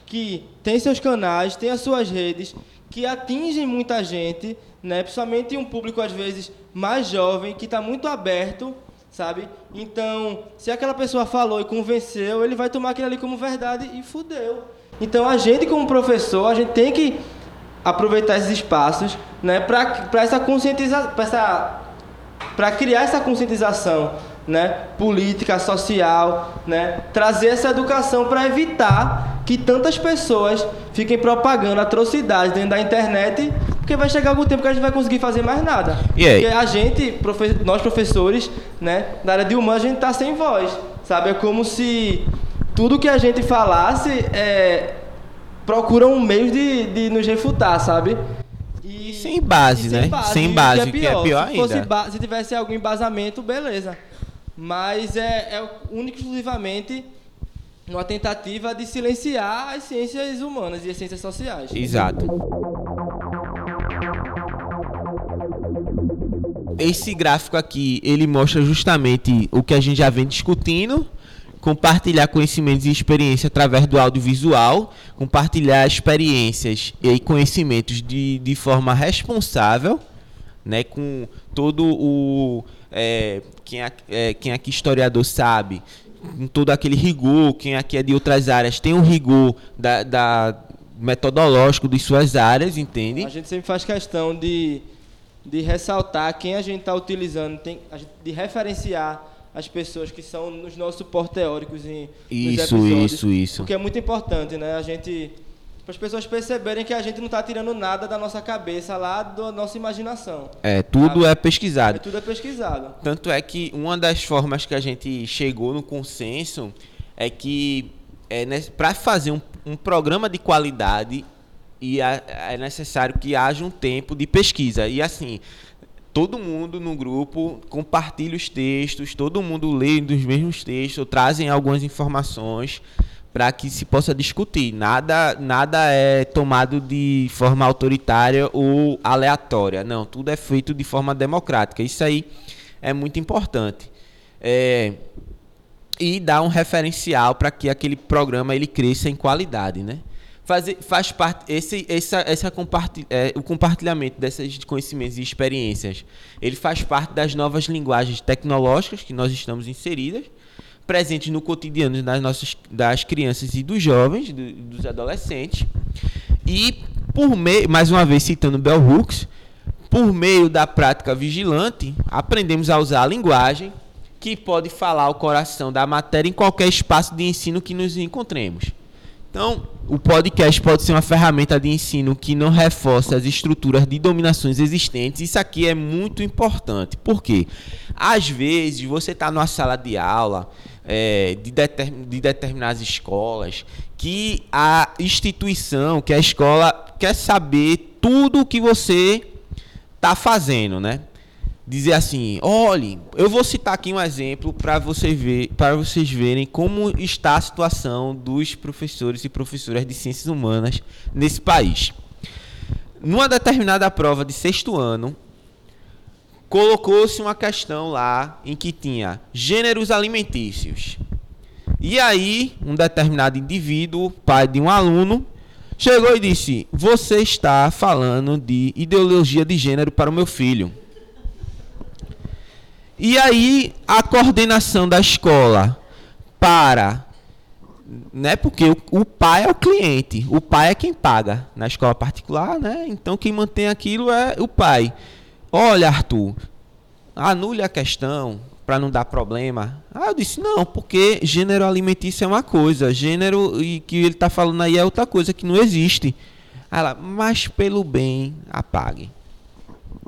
que têm seus canais, têm as suas redes, que atingem muita gente, né? principalmente um público às vezes mais jovem, que está muito aberto, sabe? Então, se aquela pessoa falou e convenceu, ele vai tomar aquilo ali como verdade e fudeu. Então, a gente como professor, a gente tem que aproveitar esses espaços, né, para essa conscientização, para criar essa conscientização né, política, social, né, trazer essa educação para evitar que tantas pessoas fiquem propagando atrocidades dentro da internet, porque vai chegar algum tempo que a gente vai conseguir fazer mais nada. E aí? Porque a gente, nós professores, né, da área de humanos, a gente está sem voz, sabe? É como se tudo que a gente falasse é, procura um meio de, de nos refutar, sabe? E, sem base, e né? Sem base, sem base, que é pior, que é pior se ainda. se tivesse algum embasamento, beleza mas é, é único exclusivamente uma tentativa de silenciar as ciências humanas e as ciências sociais. Exato. Esse gráfico aqui, ele mostra justamente o que a gente já vem discutindo, compartilhar conhecimentos e experiências através do audiovisual, compartilhar experiências e conhecimentos de, de forma responsável, né, com todo o é, quem, é, quem aqui historiador sabe, com todo aquele rigor, quem aqui é de outras áreas tem um rigor da, da metodológico de suas áreas, entende? A gente sempre faz questão de, de ressaltar quem a gente está utilizando, tem, de referenciar as pessoas que são nos nossos suportes teóricos em isso, isso, isso. Porque é muito importante, né? A gente para as pessoas perceberem que a gente não está tirando nada da nossa cabeça lá da nossa imaginação. É, tudo sabe? é pesquisado. É, tudo é pesquisado. Tanto é que uma das formas que a gente chegou no consenso é que é, para fazer um, um, programa de qualidade e é necessário que haja um tempo de pesquisa. E assim, todo mundo no grupo compartilha os textos, todo mundo lê os mesmos textos, trazem algumas informações para que se possa discutir. Nada, nada é tomado de forma autoritária ou aleatória. Não, tudo é feito de forma democrática. Isso aí é muito importante. É, e dá um referencial para que aquele programa ele cresça em qualidade, né? Fazer, faz parte esse, essa, essa compartilha, é, o compartilhamento desses conhecimentos e experiências. Ele faz parte das novas linguagens tecnológicas que nós estamos inseridas presentes no cotidiano das nossas das crianças e dos jovens, do, dos adolescentes. E por meio, mais uma vez citando Bell Hooks, por meio da prática vigilante, aprendemos a usar a linguagem que pode falar o coração da matéria em qualquer espaço de ensino que nos encontremos. Então, o podcast pode ser uma ferramenta de ensino que não reforça as estruturas de dominações existentes. Isso aqui é muito importante. Por quê? Às vezes, você está numa sala de aula é, de, determin, de determinadas escolas que a instituição, que a escola quer saber tudo o que você está fazendo, né? Dizer assim, olhe, eu vou citar aqui um exemplo para você ver, para vocês verem como está a situação dos professores e professoras de ciências humanas nesse país. Numa determinada prova de sexto ano, colocou-se uma questão lá em que tinha gêneros alimentícios. E aí, um determinado indivíduo, pai de um aluno, chegou e disse: Você está falando de ideologia de gênero para o meu filho. E aí, a coordenação da escola para. Né, porque o, o pai é o cliente, o pai é quem paga na escola particular, né? Então quem mantém aquilo é o pai. Olha, Arthur, anule a questão para não dar problema. Ah, eu disse, não, porque gênero alimentício é uma coisa, gênero e que ele está falando aí é outra coisa que não existe. Ela, mas pelo bem, apague.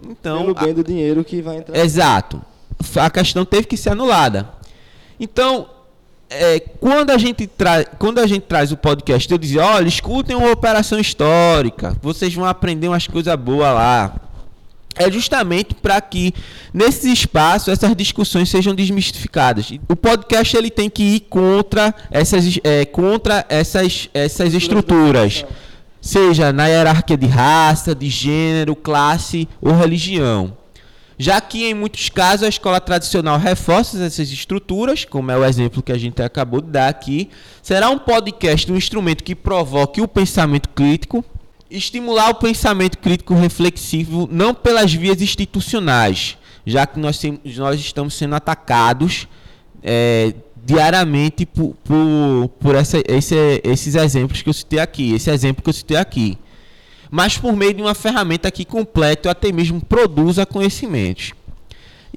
Então, pelo bem a... do dinheiro que vai entrar. Exato. A questão teve que ser anulada. Então, é, quando, a gente tra... quando a gente traz o podcast, eu dizia, olha, escutem uma operação histórica, vocês vão aprender umas coisas boas lá é justamente para que nesse espaço essas discussões sejam desmistificadas. O podcast ele tem que ir contra essas, é, contra essas, essas estruturas, seja na hierarquia de raça, de gênero, classe ou religião. Já que em muitos casos a escola tradicional reforça essas estruturas, como é o exemplo que a gente acabou de dar aqui, será um podcast um instrumento que provoque o pensamento crítico, estimular o pensamento crítico reflexivo não pelas vias institucionais, já que nós, nós estamos sendo atacados é, diariamente por, por, por essa, esse, esses exemplos que eu citei aqui, esse exemplo que eu citei aqui, mas por meio de uma ferramenta que completa ou até mesmo produza conhecimentos.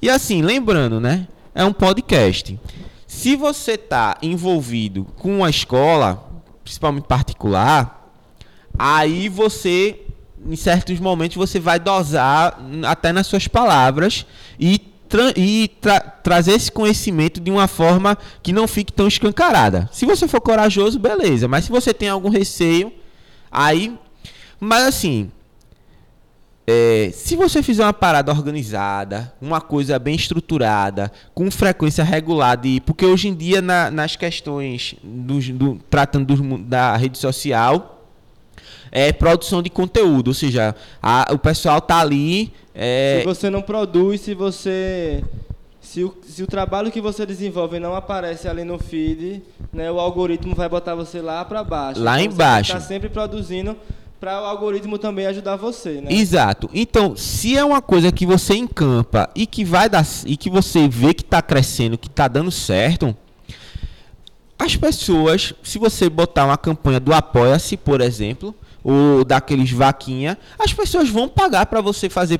E assim, lembrando, né? É um podcast. Se você está envolvido com a escola, principalmente particular, Aí você, em certos momentos, você vai dosar até nas suas palavras e, tra e tra trazer esse conhecimento de uma forma que não fique tão escancarada. Se você for corajoso, beleza. Mas se você tem algum receio, aí. Mas assim, é, se você fizer uma parada organizada, uma coisa bem estruturada, com frequência regular, de, porque hoje em dia na, nas questões dos, do, tratando dos, da rede social, é produção de conteúdo, ou seja, a, o pessoal tá ali. É... Se você não produz, se você. Se o, se o trabalho que você desenvolve não aparece ali no feed, né, o algoritmo vai botar você lá para baixo. Lá então, embaixo. Está sempre produzindo para o algoritmo também ajudar você, né? Exato. Então, se é uma coisa que você encampa e que vai dar e que você vê que está crescendo, que está dando certo, as pessoas, se você botar uma campanha do Apoia-se, por exemplo, ou daqueles vaquinha, as pessoas vão pagar para você fazer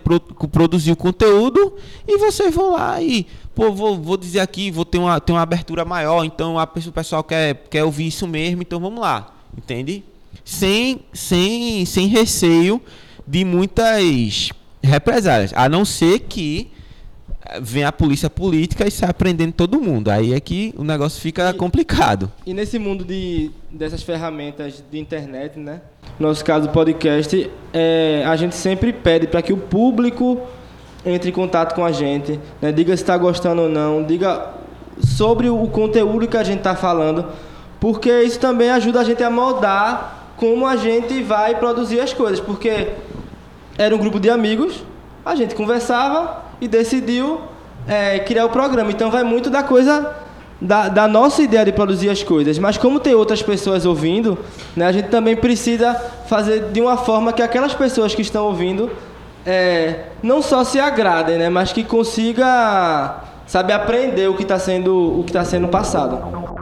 produzir o conteúdo e vocês vão lá e pô, vou, vou dizer aqui, vou ter uma, ter uma abertura maior, então a o pessoal quer, quer ouvir isso mesmo, então vamos lá, entende? Sem, sem, sem receio de muitas represálias, a não ser que vem a polícia política e sai prendendo todo mundo. Aí é que o negócio fica e, complicado. E nesse mundo de, dessas ferramentas de internet, né? No nosso caso, podcast, é, a gente sempre pede para que o público entre em contato com a gente, né? diga se está gostando ou não, diga sobre o conteúdo que a gente está falando, porque isso também ajuda a gente a moldar como a gente vai produzir as coisas, porque era um grupo de amigos, a gente conversava, e decidiu é, criar o programa. Então vai muito da coisa da, da, nossa ideia de produzir as coisas. Mas como tem outras pessoas ouvindo, né, a gente também precisa fazer de uma forma que aquelas pessoas que estão ouvindo é, não só se agradem, né, mas que consiga sabe aprender o que está sendo o que está sendo passado.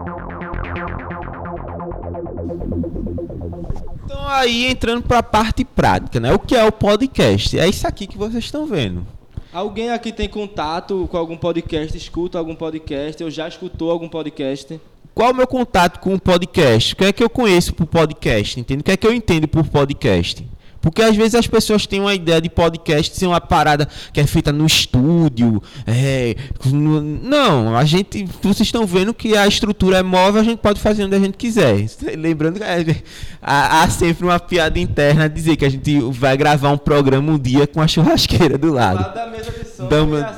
Aí entrando para a parte prática, né? O que é o podcast? É isso aqui que vocês estão vendo. Alguém aqui tem contato com algum podcast, escuta algum podcast, ou já escutou algum podcast? Qual é o meu contato com o podcast? O que é que eu conheço por podcast? Entende? O que é que eu entendo por podcast? Porque às vezes as pessoas têm uma ideia de podcast ser uma parada que é feita no estúdio. É, no, não, a gente. Vocês estão vendo que a estrutura é móvel, a gente pode fazer onde a gente quiser. (laughs) Lembrando que é, há, há, sempre uma piada interna dizer que a gente vai gravar um programa um dia com a churrasqueira do lado. lado da mesa de som, Dama,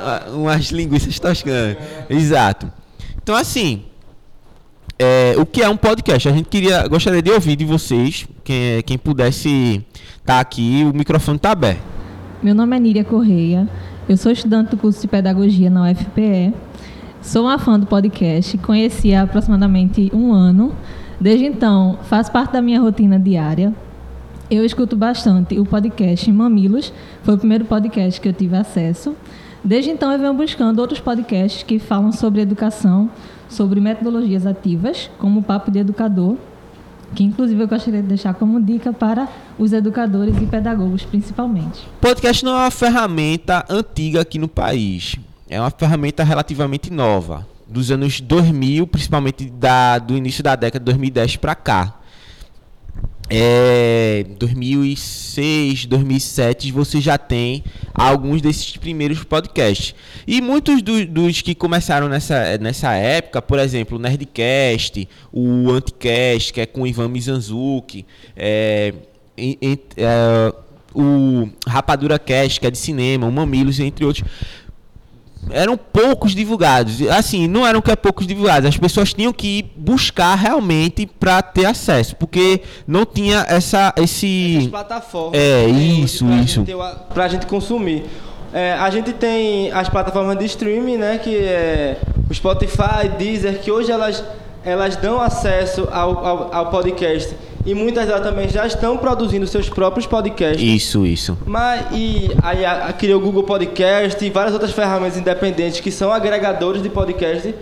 uma... umas linguiças toscanas. Exato. Então assim. É, o que é um podcast? A gente queria, gostaria de ouvir de vocês, quem, quem pudesse estar tá aqui, o microfone está aberto. Meu nome é Níria Correia, eu sou estudante do curso de Pedagogia na UFPE, sou uma fã do podcast, conheci há aproximadamente um ano. Desde então, faz parte da minha rotina diária. Eu escuto bastante o podcast Mamilos, foi o primeiro podcast que eu tive acesso. Desde então, eu venho buscando outros podcasts que falam sobre educação, sobre metodologias ativas, como o Papo de Educador, que inclusive eu gostaria de deixar como dica para os educadores e pedagogos principalmente. Podcast não é uma ferramenta antiga aqui no país. é uma ferramenta relativamente nova, dos anos 2000, principalmente da, do início da década de 2010 para cá. É, 2006, 2007, você já tem alguns desses primeiros podcasts. E muitos do, dos que começaram nessa, nessa época, por exemplo, o Nerdcast, o Anticast, que é com o Ivan Mizanzuki, é, é, o Rapadura Cast, que é de cinema, o Mamilos, entre outros eram poucos divulgados. Assim, não eram que é poucos divulgados. As pessoas tinham que ir buscar realmente para ter acesso, porque não tinha essa esse Essas plataformas. É, isso, pra isso. Ter, pra gente consumir. É, a gente tem as plataformas de streaming, né, que é o Spotify, Deezer, que hoje elas elas dão acesso ao, ao, ao podcast e muitas delas também já estão produzindo seus próprios podcasts. Isso, isso. Mas e aí a, a, criou o Google Podcast e várias outras ferramentas independentes que são agregadores de podcast.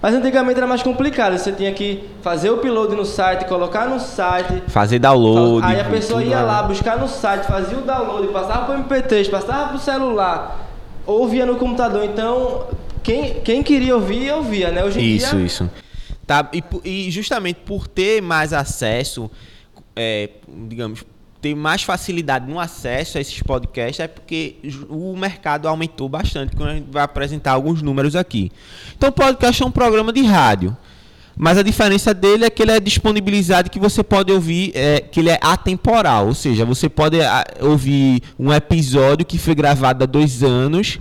Mas antigamente era mais complicado, você tinha que fazer o upload no site, colocar no site, fazer download. Aí a pessoa ia lá buscar no site, fazia o download, passava para o MP3, passava para o celular, ouvia no computador. Então, quem, quem queria ouvir, ouvia, né? Hoje em isso, dia, isso. Tá? E, e justamente por ter mais acesso, é, digamos, ter mais facilidade no acesso a esses podcasts é porque o mercado aumentou bastante, quando a gente vai apresentar alguns números aqui. Então, podcast é um programa de rádio. Mas a diferença dele é que ele é disponibilizado que você pode ouvir, é, que ele é atemporal. Ou seja, você pode a, ouvir um episódio que foi gravado há dois anos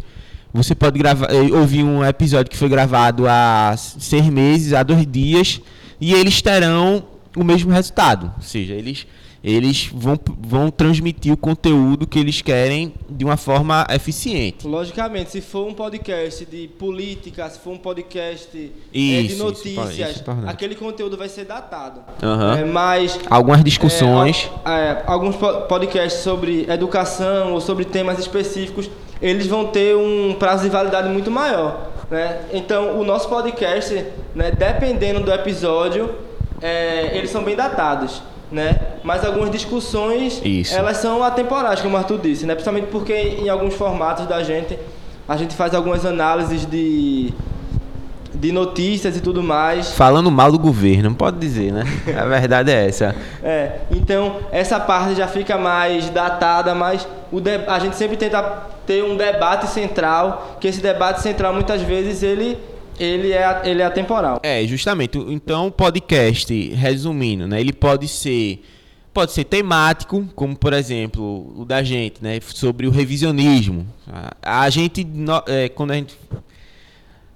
você pode gravar, eh, ouvir um episódio que foi gravado há seis meses, há dois dias, e eles terão o mesmo resultado. Ou seja, eles, eles vão, vão transmitir o conteúdo que eles querem de uma forma eficiente. Logicamente, se for um podcast de política, se for um podcast isso, é, de notícias, isso, isso, aquele conteúdo vai ser datado. Uhum. É, mas algumas discussões, é, é, alguns podcasts sobre educação ou sobre temas específicos eles vão ter um prazo de validade muito maior. Né? Então, o nosso podcast, né, dependendo do episódio, é, eles são bem datados. Né? Mas algumas discussões, Isso. elas são atemporais, como o Arthur disse, né? principalmente porque em alguns formatos da gente, a gente faz algumas análises de de notícias e tudo mais. Falando mal do governo, não pode dizer, né? A verdade é essa. É, então essa parte já fica mais datada, mas o a gente sempre tenta ter um debate central, que esse debate central muitas vezes ele ele é, ele é atemporal. É, justamente. Então, podcast, resumindo, né, ele pode ser pode ser temático, como por exemplo o da gente, né, sobre o revisionismo. A, a gente, é, quando a gente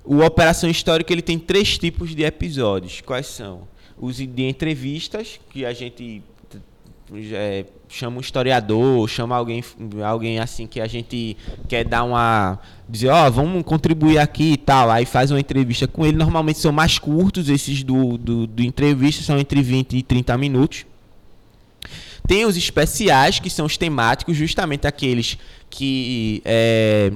o Operação Histórica ele tem três tipos de episódios. Quais são? Os de entrevistas, que a gente é, chama um historiador, chama alguém, alguém assim que a gente quer dar uma. dizer, ó, oh, vamos contribuir aqui e tal. Aí faz uma entrevista com ele. Normalmente são mais curtos, esses do, do, do entrevista, são entre 20 e 30 minutos. Tem os especiais, que são os temáticos, justamente aqueles que é,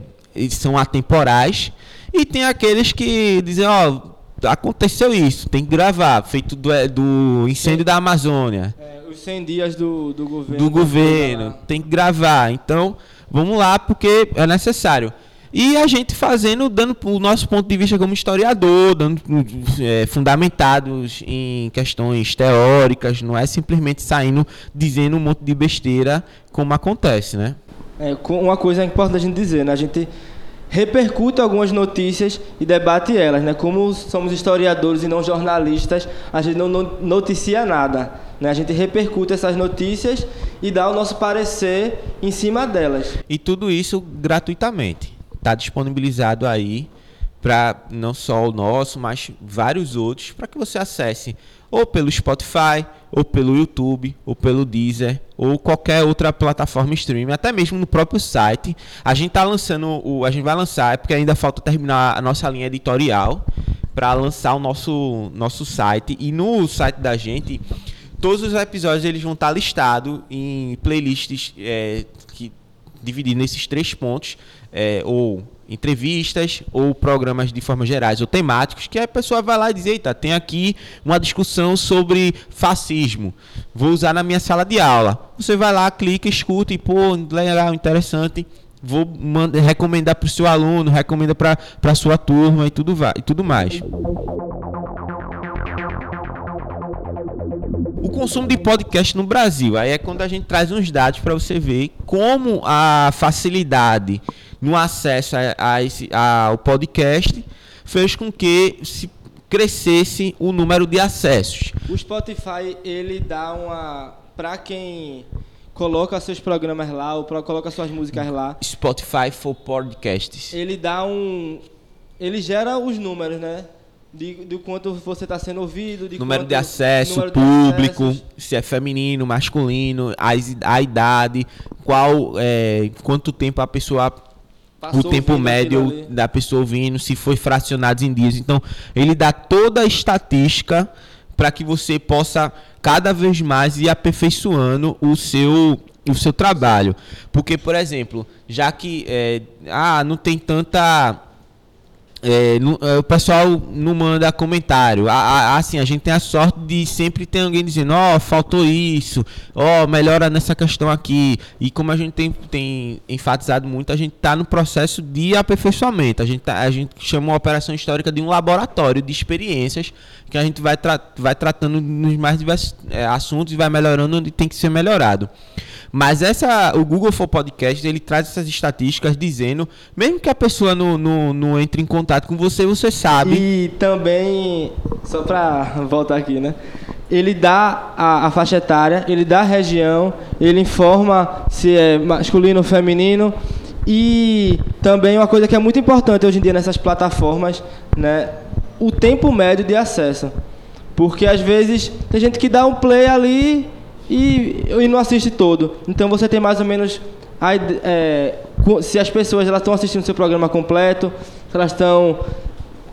são atemporais. E tem aqueles que dizem, ó, oh, aconteceu isso, tem que gravar, feito do, é, do incêndio da Amazônia. É, os 100 dias do, do governo. Do governo, tem que gravar. Então, vamos lá, porque é necessário. E a gente fazendo, dando o nosso ponto de vista como historiador, dando é, fundamentados em questões teóricas, não é simplesmente saindo dizendo um monte de besteira como acontece, né? É, uma coisa importante a gente dizer, né? A gente repercute algumas notícias e debate elas, né? Como somos historiadores e não jornalistas, a gente não noticia nada, né? A gente repercute essas notícias e dá o nosso parecer em cima delas. E tudo isso gratuitamente. Está disponibilizado aí para não só o nosso, mas vários outros para que você acesse ou pelo Spotify, ou pelo YouTube, ou pelo Deezer, ou qualquer outra plataforma streaming, até mesmo no próprio site. A gente tá lançando, o, a gente vai lançar, é porque ainda falta terminar a nossa linha editorial para lançar o nosso nosso site e no site da gente todos os episódios eles vão estar tá listados em playlists é, que divididos nesses três pontos é, ou entrevistas ou programas de forma gerais ou temáticos que a pessoa vai lá e diz, eita, tem aqui uma discussão sobre fascismo. Vou usar na minha sala de aula. Você vai lá, clica, escuta e pô, legal, interessante. vou mandar, recomendar para o seu aluno, recomenda para a sua turma e tudo, vai, e tudo mais. O consumo de podcast no Brasil, aí é quando a gente traz uns dados para você ver como a facilidade no acesso a, a esse, ao podcast fez com que se crescesse o número de acessos. O Spotify ele dá uma para quem coloca seus programas lá ou pra, coloca suas músicas lá. Spotify for Podcasts. Ele dá um. Ele gera os números, né? De, de quanto você está sendo ouvido, de número quanto, de acesso, número público, de se é feminino, masculino, a, a idade, qual, é, quanto tempo a pessoa o tempo médio da pessoa ouvindo, se foi fracionado em dias. Então, ele dá toda a estatística para que você possa cada vez mais ir aperfeiçoando o seu o seu trabalho. Porque, por exemplo, já que é, ah, não tem tanta é, no, é, o pessoal não manda comentário. A, a, assim, a gente tem a sorte de sempre ter alguém dizendo, ó, oh, faltou isso, ó, oh, melhora nessa questão aqui. E como a gente tem, tem enfatizado muito, a gente está no processo de aperfeiçoamento. A gente, tá, a gente chama uma operação histórica de um laboratório de experiências que a gente vai, tra vai tratando nos mais diversos é, assuntos e vai melhorando onde tem que ser melhorado. Mas essa, o Google for Podcast, ele traz essas estatísticas dizendo, mesmo que a pessoa não, não, não entre em contato com você, você sabe. E também, só para voltar aqui, né? Ele dá a, a, faixa etária, ele dá a região, ele informa se é masculino ou feminino. E também uma coisa que é muito importante hoje em dia nessas plataformas, né? O tempo médio de acesso. Porque às vezes tem gente que dá um play ali e, e não assiste todo. Então você tem mais ou menos a, é, se as pessoas elas estão assistindo seu programa completo, se elas estão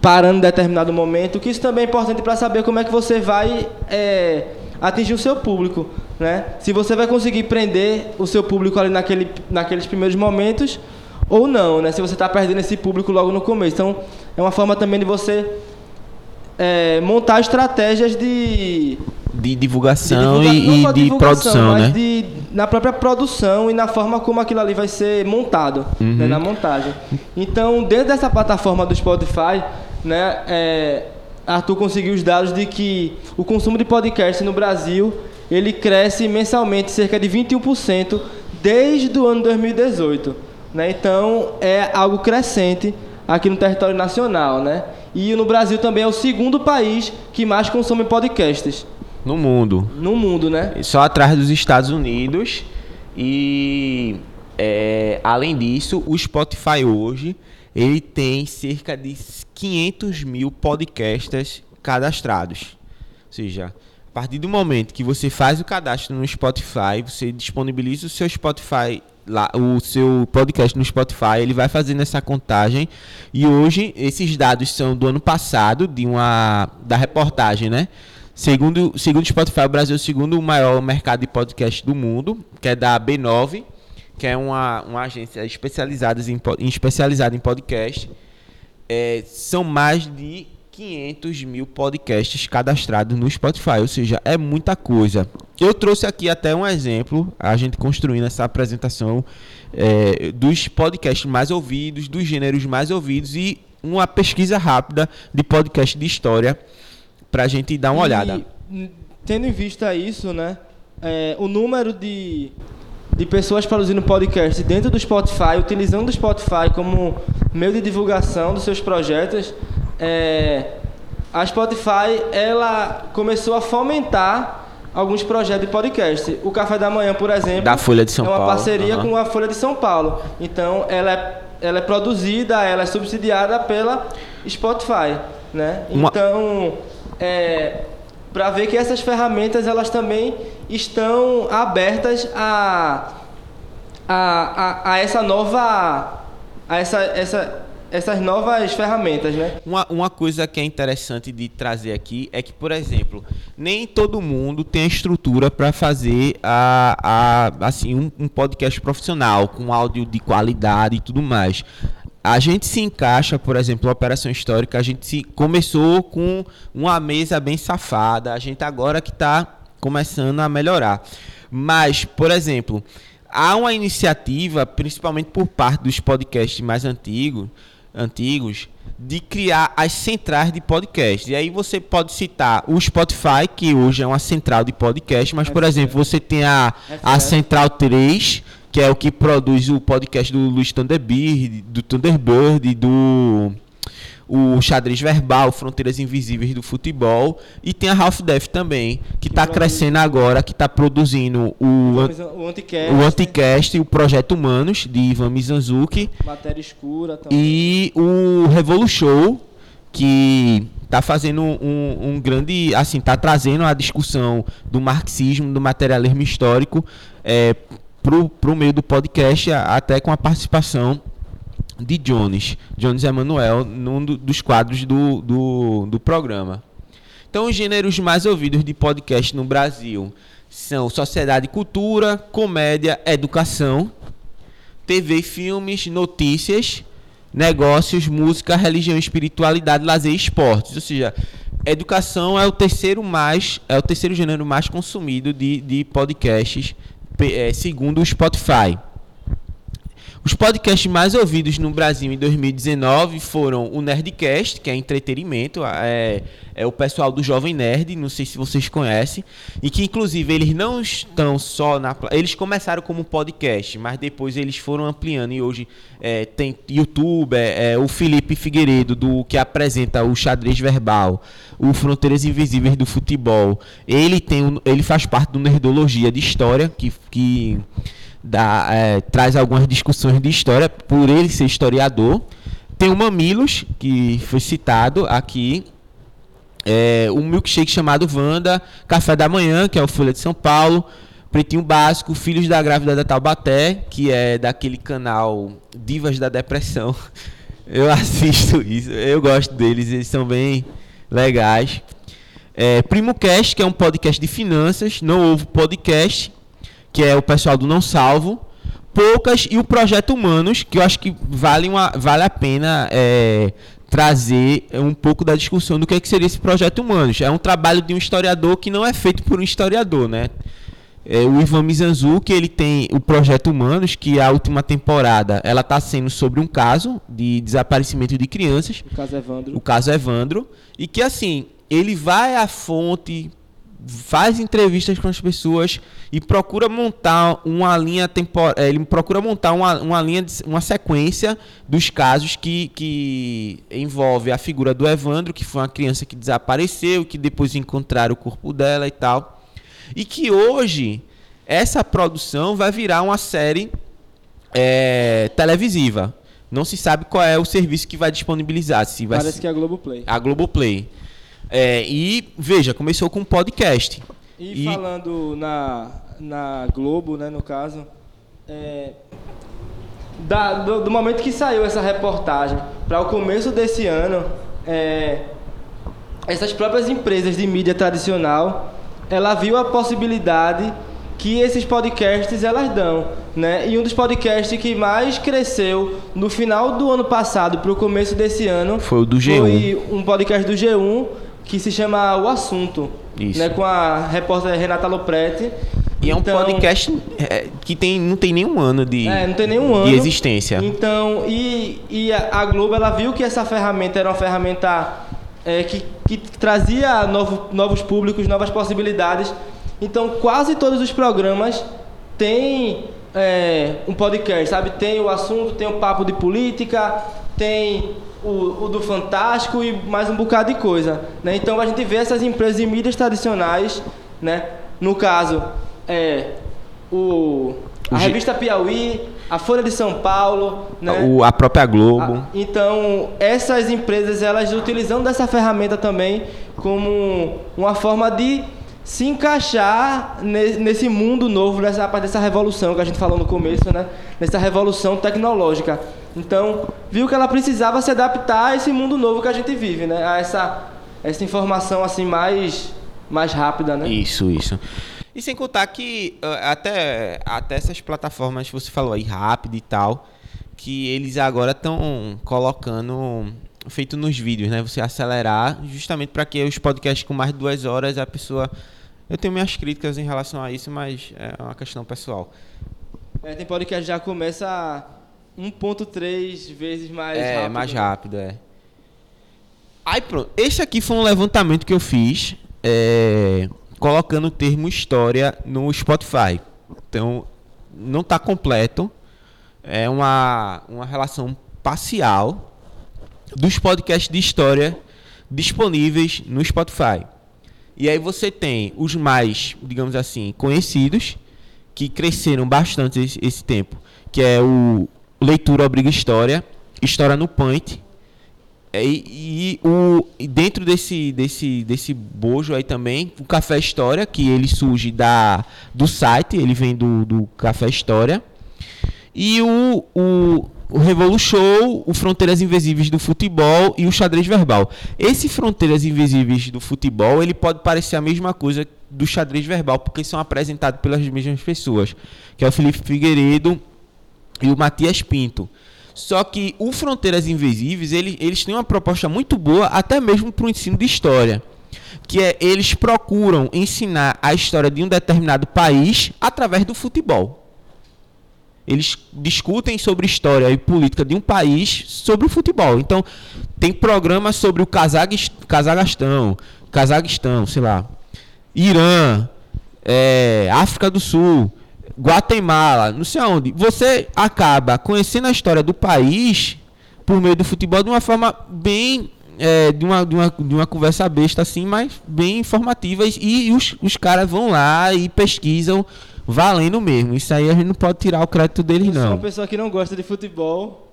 parando em determinado momento, que isso também é importante para saber como é que você vai é, atingir o seu público, né? Se você vai conseguir prender o seu público ali naquele, naqueles primeiros momentos ou não, né? Se você está perdendo esse público logo no começo, então é uma forma também de você é, montar estratégias de de divulgação de divulga... e, e de produção, né? De, na própria produção e na forma como aquilo ali vai ser montado, né, uhum. né, na montagem. Então, dentro dessa plataforma do Spotify, né, é, Arthur conseguiu os dados de que o consumo de podcast no Brasil ele cresce mensalmente cerca de 21% desde o ano 2018. Né? Então, é algo crescente aqui no território nacional, né? E no Brasil também é o segundo país que mais consome podcasts. No mundo. No mundo, né? Só atrás dos Estados Unidos. E é, além disso, o Spotify hoje ele tem cerca de 500 mil podcasts cadastrados. Ou seja, a partir do momento que você faz o cadastro no Spotify, você disponibiliza o seu Spotify lá, o seu podcast no Spotify, ele vai fazendo essa contagem e hoje esses dados são do ano passado, de uma da reportagem, né? Segundo, segundo Spotify, o Brasil é o segundo maior mercado de podcast do mundo, que é da B9, que é uma, uma agência especializada em, especializada em podcast. É, são mais de 500 mil podcasts cadastrados no Spotify, ou seja, é muita coisa. Eu trouxe aqui até um exemplo, a gente construindo essa apresentação é, dos podcasts mais ouvidos, dos gêneros mais ouvidos e uma pesquisa rápida de podcast de história para a gente dar uma e, olhada. Tendo em vista isso, né, é, o número de, de pessoas produzindo podcast dentro do Spotify, utilizando o Spotify como meio de divulgação dos seus projetos, é, a Spotify ela começou a fomentar alguns projetos de podcast. O Café da Manhã, por exemplo, da Folha de São é uma Paulo. parceria uhum. com a Folha de São Paulo. Então, ela é, ela é produzida, ela é subsidiada pela Spotify, né? Uma... Então, é, para ver que essas ferramentas elas também estão abertas a, a, a, a essa nova a essa, essa, essas novas ferramentas, né? Uma, uma coisa que é interessante de trazer aqui é que, por exemplo, nem todo mundo tem a estrutura para fazer a, a, assim, um, um podcast profissional com áudio de qualidade e tudo mais a gente se encaixa, por exemplo, a operação histórica, a gente se começou com uma mesa bem safada, a gente agora que está começando a melhorar. Mas, por exemplo, há uma iniciativa, principalmente por parte dos podcasts mais antigos, antigos de criar as centrais de podcast. E aí você pode citar o Spotify, que hoje é uma central de podcast, mas, por exemplo, você tem a, a Central 3, que é o que produz o podcast do Luiz Thunderbird, do Thunderbird, do o xadrez verbal, Fronteiras Invisíveis do Futebol, e tem a Half Death também, que está crescendo agora, que está produzindo o, o Anticast, o Anticast, o Projeto Humanos, de Ivan Mizanzuki. Matéria Escura também. E o Revolution, que está fazendo um, um, grande, assim, está trazendo a discussão do marxismo, do materialismo histórico é, para o meio do podcast, até com a participação de Jones, Jones Emanuel, num dos quadros do, do, do programa. Então, os gêneros mais ouvidos de podcast no Brasil são sociedade e cultura, comédia, educação, TV, filmes, notícias, negócios, música, religião, espiritualidade, lazer e esportes. Ou seja, educação é o terceiro mais é o terceiro gênero mais consumido de, de podcasts, segundo o Spotify. Os podcasts mais ouvidos no Brasil em 2019 foram o Nerdcast, que é entretenimento, é, é o pessoal do Jovem Nerd, não sei se vocês conhecem, e que inclusive eles não estão só na. Eles começaram como podcast, mas depois eles foram ampliando e hoje é, tem YouTube, é, é, o Felipe Figueiredo, do que apresenta o xadrez verbal, o Fronteiras Invisíveis do Futebol. Ele, tem, ele faz parte do Nerdologia de História, que. que dá, é, traz algumas discussões de história, por ele ser historiador. Tem o Mamilos, que foi citado aqui. É, um milkshake chamado Vanda, Café da Manhã, que é o Folha de São Paulo, Pretinho Básico, Filhos da Grávida da Taubaté, que é daquele canal Divas da Depressão. (laughs) Eu assisto isso, eu gosto deles, eles são bem legais. É, Primo Cast, que é um podcast de finanças, não houve podcast, que é o pessoal do Não Salvo, Poucas e o Projeto Humanos, que eu acho que vale, uma, vale a pena é, trazer um pouco da discussão do que, é que seria esse Projeto Humanos. É um trabalho de um historiador que não é feito por um historiador, né? É, o Ivan Mizanzuki, ele tem o Projeto Humanos, que a última temporada ela está sendo sobre um caso de desaparecimento de crianças. O caso Evandro. O caso Evandro. E que, assim, ele vai à fonte, faz entrevistas com as pessoas e procura montar uma linha temporal, é, ele procura montar uma, uma linha de, uma sequência dos casos que, que envolve a figura do Evandro, que foi uma criança que desapareceu, que depois encontraram o corpo dela e tal. E que hoje essa produção vai virar uma série é, televisiva. Não se sabe qual é o serviço que vai disponibilizar. Se vai Parece que é a Globoplay. A Globoplay. É, e veja, começou com um podcast. E, e, falando na, na Globo, né, no caso, é, da, do, do, momento que saiu essa reportagem para o começo desse ano, é, essas próprias empresas de mídia tradicional, ela viu a possibilidade que esses podcasts elas dão, né? E um dos podcasts que mais cresceu no final do ano passado para o começo desse ano foi o do G1. Foi um podcast do G1 que se chama O Assunto, Isso. Né, com a repórter Renata Lopretti. E é um então, podcast é, que tem, não tem nenhum ano de, é, não tem nenhum ano. de existência. Então, e, e a Globo ela viu que essa ferramenta era uma ferramenta é, que, que trazia novo, novos públicos, novas possibilidades. Então, quase todos os programas têm é, um podcast, sabe? Tem o assunto, tem o papo de política, tem o, o, do Fantástico e mais um bocado de coisa. Né? Então a gente vê essas empresas de mídias tradicionais, né? no caso, é, o, a revista Piauí, a Folha de São Paulo, né? o, a própria Globo. A, então essas empresas elas utilizando dessa ferramenta também como uma forma de se encaixar nesse mundo novo, nessa parte dessa revolução que a gente falou no começo, né? Nessa revolução tecnológica. Então, viu que ela precisava se adaptar a esse mundo novo que a gente vive, né? A essa, essa informação assim mais, mais rápida, né? Isso, isso. E sem contar que ah, até, até essas plataformas que você falou aí, rápido e tal, que eles agora estão colocando feito nos vídeos, né? Você acelerar justamente para que os podcasts com mais de duas horas a pessoa. Eu tenho minhas críticas em relação a isso, mas é uma questão pessoal É, tem podcast que já começa 1.3 vezes mais é, rápido. mais rápido, é. Aí pronto. Esse aqui foi um levantamento que eu fiz, é, colocando o termo história no Spotify. Então, não está completo. É uma, uma relação parcial dos podcasts de história disponíveis no Spotify. E aí você tem os mais, digamos assim, conhecidos, que cresceram bastante esse, esse tempo, que é o Leitura Obriga História, História no Point, é, e, e o, dentro desse, desse, desse bojo aí também, o Café História, que ele surge da, do site, ele vem do, do Café História. E o, o, o Revolu Show, o Fronteiras Invisíveis do Futebol e o Xadrez Verbal. Esse Fronteiras Invisíveis do Futebol, ele pode parecer a mesma coisa do Xadrez Verbal, porque são apresentados pelas mesmas pessoas, que é o Felipe Figueiredo e o Matias Pinto. Só que o Fronteiras Invisíveis, ele, eles têm uma proposta muito boa, até mesmo para o ensino de história. Que é, eles procuram ensinar a história de um determinado país através do futebol. Eles discutem sobre história e política de um país sobre o futebol. Então, tem programas sobre o Cazaquistão, Cazaquistão, sei lá, Irã, é, África do Sul, Guatemala, não sei aonde. Você acaba conhecendo a história do país por meio do futebol de uma forma bem. É, de, uma, de, uma, de uma conversa besta assim, mas bem informativa. E, e os, os caras vão lá e pesquisam valendo mesmo. Isso aí a gente não pode tirar o crédito deles, não. Eu sou uma pessoa que não gosta de futebol,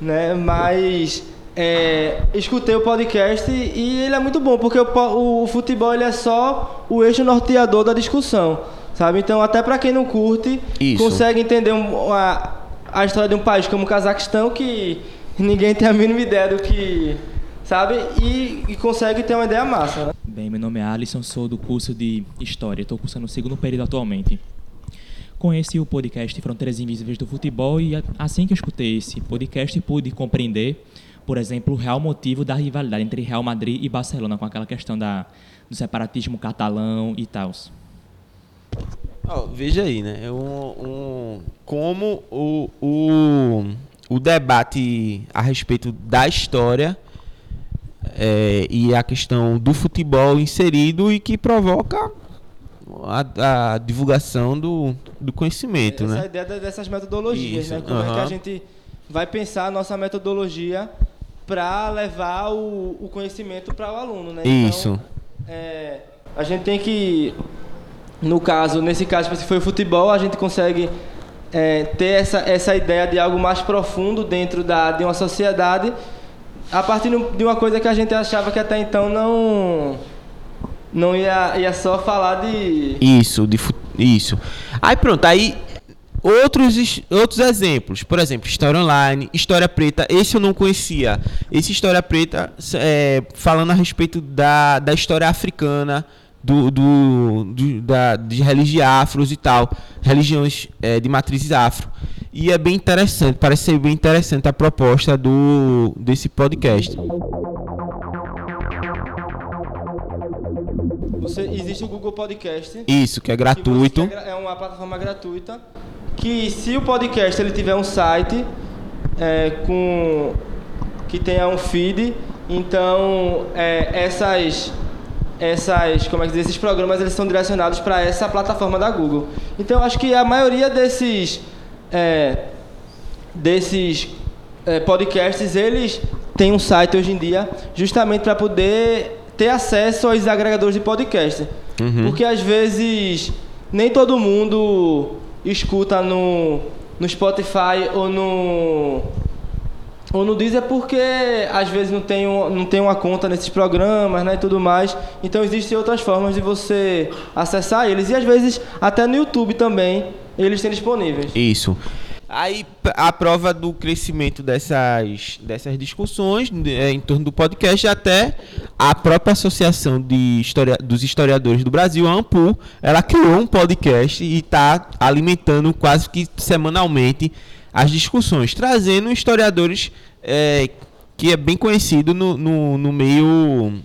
né? Mas é, escutei o podcast e ele é muito bom, porque o, o futebol ele é só o eixo norteador da discussão. Sabe? Então, até para quem não curte, Isso. consegue entender a, a história de um país como o Cazaquistão, que ninguém tem a mínima ideia do que. Sabe? E, e consegue ter uma ideia massa. Né? Bem, meu nome é Alisson, sou do curso de História. Estou cursando o segundo período atualmente. Conheci o podcast Fronteiras Invisíveis do Futebol e assim que eu escutei esse podcast pude compreender, por exemplo, o real motivo da rivalidade entre Real Madrid e Barcelona, com aquela questão da, do separatismo catalão e tal. Oh, veja aí, né? Um, um, como o, o, o debate a respeito da história é, e a questão do futebol inserido e que provoca a, a divulgação do, do conhecimento, Essa né? Essa ideia dessas metodologias, Isso, né? Como é que a gente vai pensar a nossa metodologia para levar o, o conhecimento para o aluno, né? Isso. Então, é, a gente tem que no caso, nesse caso, se foi o futebol, a gente consegue é, ter essa, essa ideia de algo mais profundo dentro da, de uma sociedade a partir de uma coisa que a gente achava que até então não não ia, ia só falar de isso de isso. Aí pronto aí outros outros exemplos. Por exemplo história online história preta esse eu não conhecia. Esse história preta é, falando a respeito da, da história africana do, do, do da, de religiões afros e tal, religiões é, de matrizes afro. E é bem interessante, parece ser bem interessante a proposta do, desse podcast. Você, existe o Google Podcast. Isso, que é gratuito. Que é uma plataforma gratuita. Que se o podcast ele tiver um site é, com que tenha um feed, então é, essas essas, como é que diz, esses programas eles são direcionados para essa plataforma da Google. Então acho que a maioria desses é, desses é, podcasts eles têm um site hoje em dia justamente para poder ter acesso aos agregadores de podcast, uhum. porque às vezes nem todo mundo escuta no no Spotify ou no ou no Deezer porque às vezes não tem, um, não tem uma conta nesses programas né, e tudo mais. Então existem outras formas de você acessar eles. E às vezes até no YouTube também eles têm disponíveis. Isso. Aí a prova do crescimento dessas, dessas discussões é, em torno do podcast, até a própria Associação de História, dos Historiadores do Brasil, a AMPU, ela criou um podcast e está alimentando quase que semanalmente as discussões, trazendo historiadores é, que é bem conhecido no, no, no meio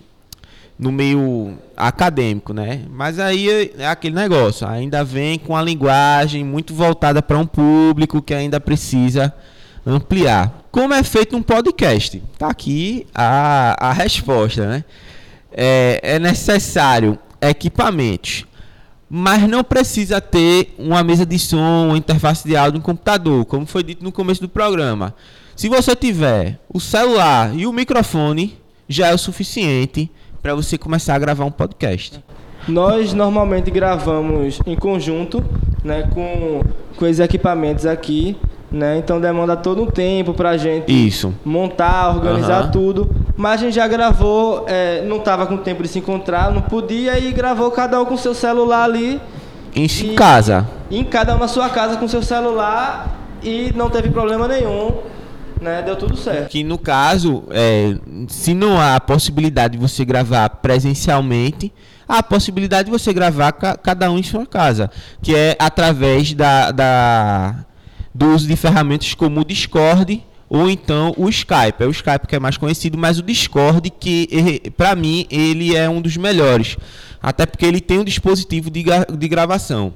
no meio acadêmico, né? Mas aí é aquele negócio, ainda vem com a linguagem muito voltada para um público que ainda precisa ampliar. Como é feito um podcast? Tá aqui a, a resposta, né? É, é necessário equipamentos, mas não precisa ter uma mesa de som, uma interface de áudio, um computador, como foi dito no começo do programa. Se você tiver o celular e o microfone, já é o suficiente para você começar a gravar um podcast. Nós normalmente gravamos em conjunto, né, com, com esses equipamentos aqui, né? Então demanda todo um tempo pra gente Isso. montar, organizar tudo. Mas a gente já gravou, é, não tava com tempo de se encontrar, não podia, e gravou cada um com seu celular ali, Em E- casa. em cada um na sua casa com seu celular, e não teve problema nenhum, né? Deu tudo certo. Que no caso, é, se não há a possibilidade de você gravar presencialmente, há a possibilidade de você gravar ca- cada um em sua casa, que é através da, da- do uso de ferramentas como o Discord ou então o Skype. É o Skype que é mais conhecido, mas o Discord que para mim ele é um dos melhores, até porque ele tem um dispositivo de, de gravação.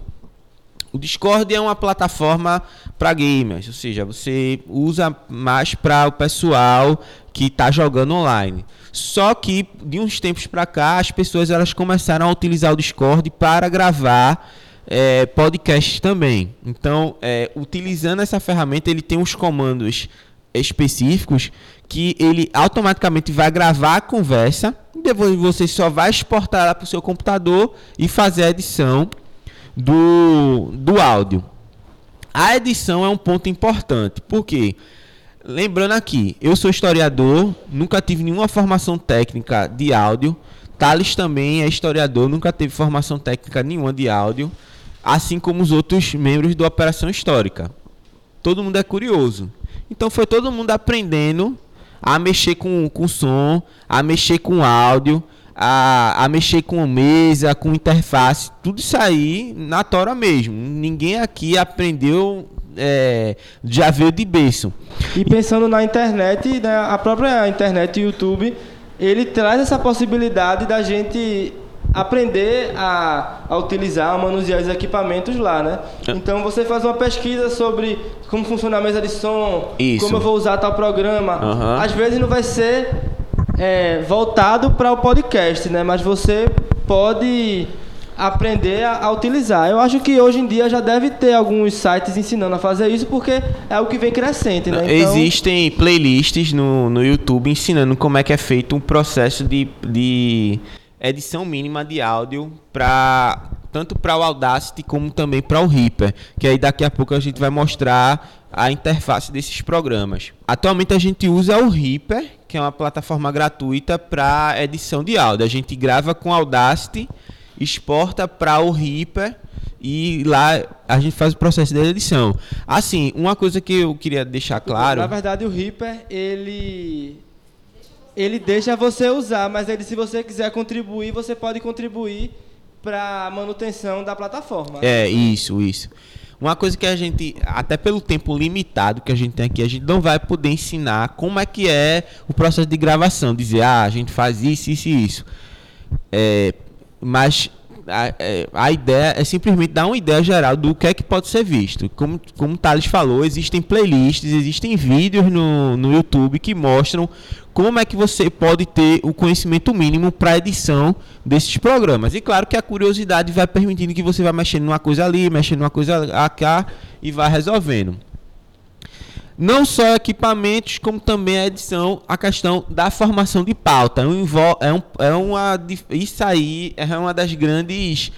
O Discord é uma plataforma para gamers, ou seja, você usa mais para o pessoal que está jogando online. Só que de uns tempos para cá as pessoas elas começaram a utilizar o Discord para gravar eh, podcasts também. Então, eh, utilizando essa ferramenta, ele tem uns comandos específicos que ele automaticamente vai gravar a conversa. Depois você só vai exportar para o seu computador e fazer a edição do, do áudio. A edição é um ponto importante, porque lembrando aqui, eu sou historiador, nunca tive nenhuma formação técnica de áudio. Thales também é historiador, nunca teve formação técnica nenhuma de áudio, assim como os outros membros da Operação Histórica. Todo mundo é curioso. Então foi todo mundo aprendendo a mexer com, com som, a mexer com áudio, a, a mexer com mesa, com interface, tudo isso aí na tora mesmo. Ninguém aqui aprendeu, é, já veio de berço. E pensando na internet, né, a própria internet YouTube, ele traz essa possibilidade da gente aprender a, a utilizar, a manusear os equipamentos lá, né? É. Então você faz uma pesquisa sobre como funciona a mesa de som, Isso. como eu vou usar tal programa. Aham. Às vezes não vai ser é, voltado para o podcast, né? Mas você pode aprender a, a utilizar. Eu acho que hoje em dia já deve ter alguns sites ensinando a fazer isso, porque é o que vem crescente, né? Então, Existem playlists no, no YouTube ensinando como é que é feito um processo de, de edição mínima de áudio para tanto para o Audacity como também para o Reaper, que aí daqui a pouco a gente vai mostrar a interface desses programas. Atualmente a gente usa o Reaper, que é uma plataforma gratuita para edição de áudio. A gente grava com Audacity, exporta para o Reaper e lá a gente faz o processo de edição. Assim, uma coisa que eu queria deixar claro. Na verdade, o Reaper, ele ele deixa você usar, mas ele se você quiser contribuir, você pode contribuir para manutenção da plataforma. É, isso, isso. Uma coisa que a gente, até pelo tempo limitado que a gente tem aqui, a gente não vai poder ensinar como é que é o processo de gravação. Dizer, ah, a gente faz isso, isso e isso. É, mas a, é, a ideia é simplesmente dar uma ideia geral do que é que pode ser visto. Como, como o Thales falou, existem playlists, existem vídeos no, no YouTube que mostram como é que você pode ter o conhecimento mínimo para edição desses programas. E claro que a curiosidade vai permitindo que você vá mexendo numa coisa ali, mexendo numa coisa cá e vai resolvendo. Não só equipamentos, como também a edição, a questão da formação de pauta. É, um, é, um, é uma, isso aí é uma das grandes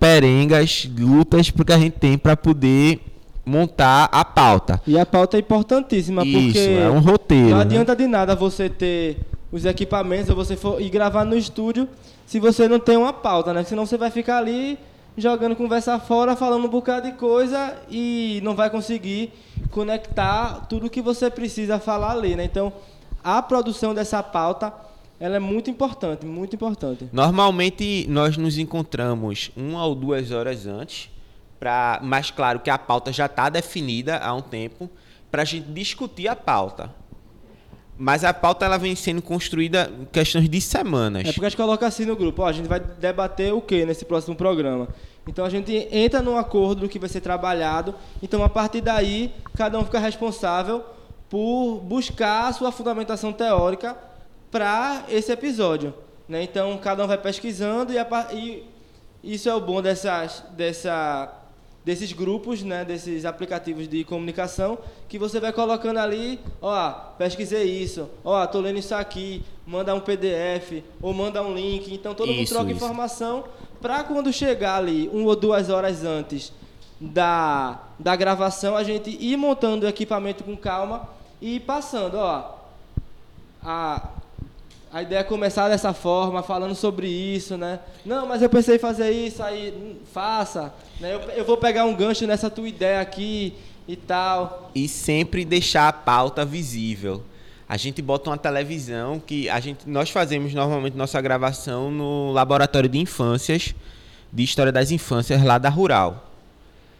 perengas, lutas que a gente tem para poder montar a pauta. E a pauta é importantíssima, Isso, porque é um roteiro. não né? adianta de nada você ter os equipamentos ou você for ir gravar no estúdio se você não tem uma pauta, né? Senão você vai ficar ali jogando conversa fora, falando um bocado de coisa e não vai conseguir conectar tudo que você precisa falar ali, né? Então, a produção dessa pauta, ela é muito importante, muito importante. Normalmente nós nos encontramos uma ou duas horas antes, pra, mas claro que a pauta já está definida há um tempo, para a gente discutir a pauta. Mas a pauta ela vem sendo construída em questões de semanas. É porque a gente coloca assim no grupo, ó, a gente vai debater o que nesse próximo programa. Então a gente entra num acordo do que vai ser trabalhado. Então a partir daí, cada um fica responsável por buscar a sua fundamentação teórica para esse episódio. Né? Então cada um vai pesquisando e, a, e isso é o bom dessas, dessa desses grupos, né, desses aplicativos de comunicação, que você vai colocando ali, ó, pesquisei isso, ó, tô lendo isso aqui, manda um PDF ou manda um link, então todo isso, mundo troca isso. informação para quando chegar ali uma ou duas horas antes da, da gravação, a gente ir montando o equipamento com calma e ir passando, ó, a, a ideia é começar dessa forma, falando sobre isso, né? Não, mas eu pensei em fazer isso, aí hum, faça. Né? Eu, eu vou pegar um gancho nessa tua ideia aqui e tal. E sempre deixar a pauta visível. A gente bota uma televisão que a gente, nós fazemos normalmente nossa gravação no laboratório de infâncias, de história das infâncias lá da Rural.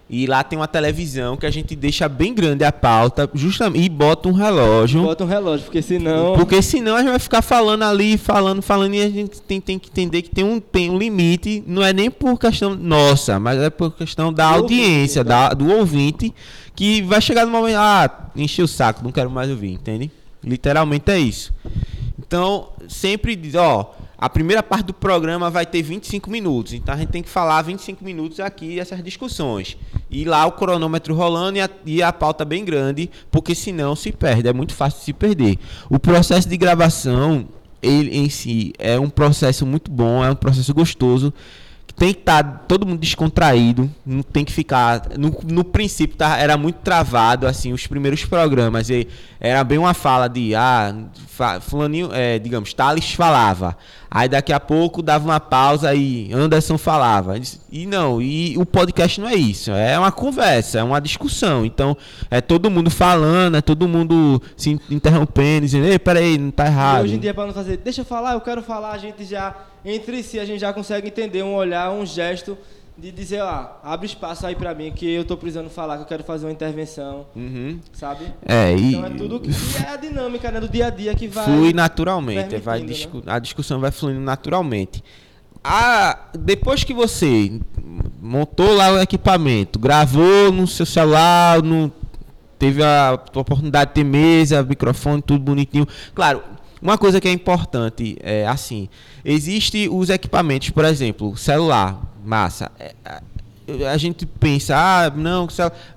E lá tem uma televisão que a gente deixa bem grande a pauta, justamente, e bota um relógio. Bota um relógio, porque senão. Porque senão a gente vai ficar falando ali, falando, falando, e a gente tem, tem que entender que tem um, tem um limite, não é nem por questão nossa, mas é por questão da do audiência, ouvinte, da, do ouvinte, que vai chegar no momento, ah, enchi o saco, não quero mais ouvir, entende? Literalmente é isso. Então, sempre diz, ó a primeira parte do programa vai ter 25 minutos, então a gente tem que falar 25 minutos aqui essas discussões. E lá o cronômetro rolando e a, e a pauta bem grande, porque senão se perde, é muito fácil se perder. O processo de gravação, ele em si, é um processo muito bom, é um processo gostoso tem que estar tá todo mundo descontraído, não tem que ficar. No, no princípio tá, era muito travado, assim, os primeiros programas. E era bem uma fala de, ah, fulaninho, é, digamos, Thales falava. Aí daqui a pouco dava uma pausa e Anderson falava. E não, e o podcast não é isso. É uma conversa, é uma discussão. Então, é todo mundo falando, é todo mundo se interrompendo, dizendo, ei, peraí, não tá errado. E hoje em dia, para não fazer, deixa eu falar, eu quero falar, a gente já entre si a gente já consegue entender um olhar, um gesto de dizer, ó, abre espaço aí para mim que eu tô precisando falar, que eu quero fazer uma intervenção, uhum. sabe? É, então é tudo que (laughs) é a dinâmica né, do dia a dia que vai flui naturalmente, vai discu né? a discussão vai fluindo naturalmente. A, depois que você montou lá o equipamento, gravou no seu celular, no, teve a oportunidade de ter mesa, microfone, tudo bonitinho. Claro, uma coisa que é importante é assim, existe os equipamentos, por exemplo, celular, massa. É, a gente pensa, ah, não,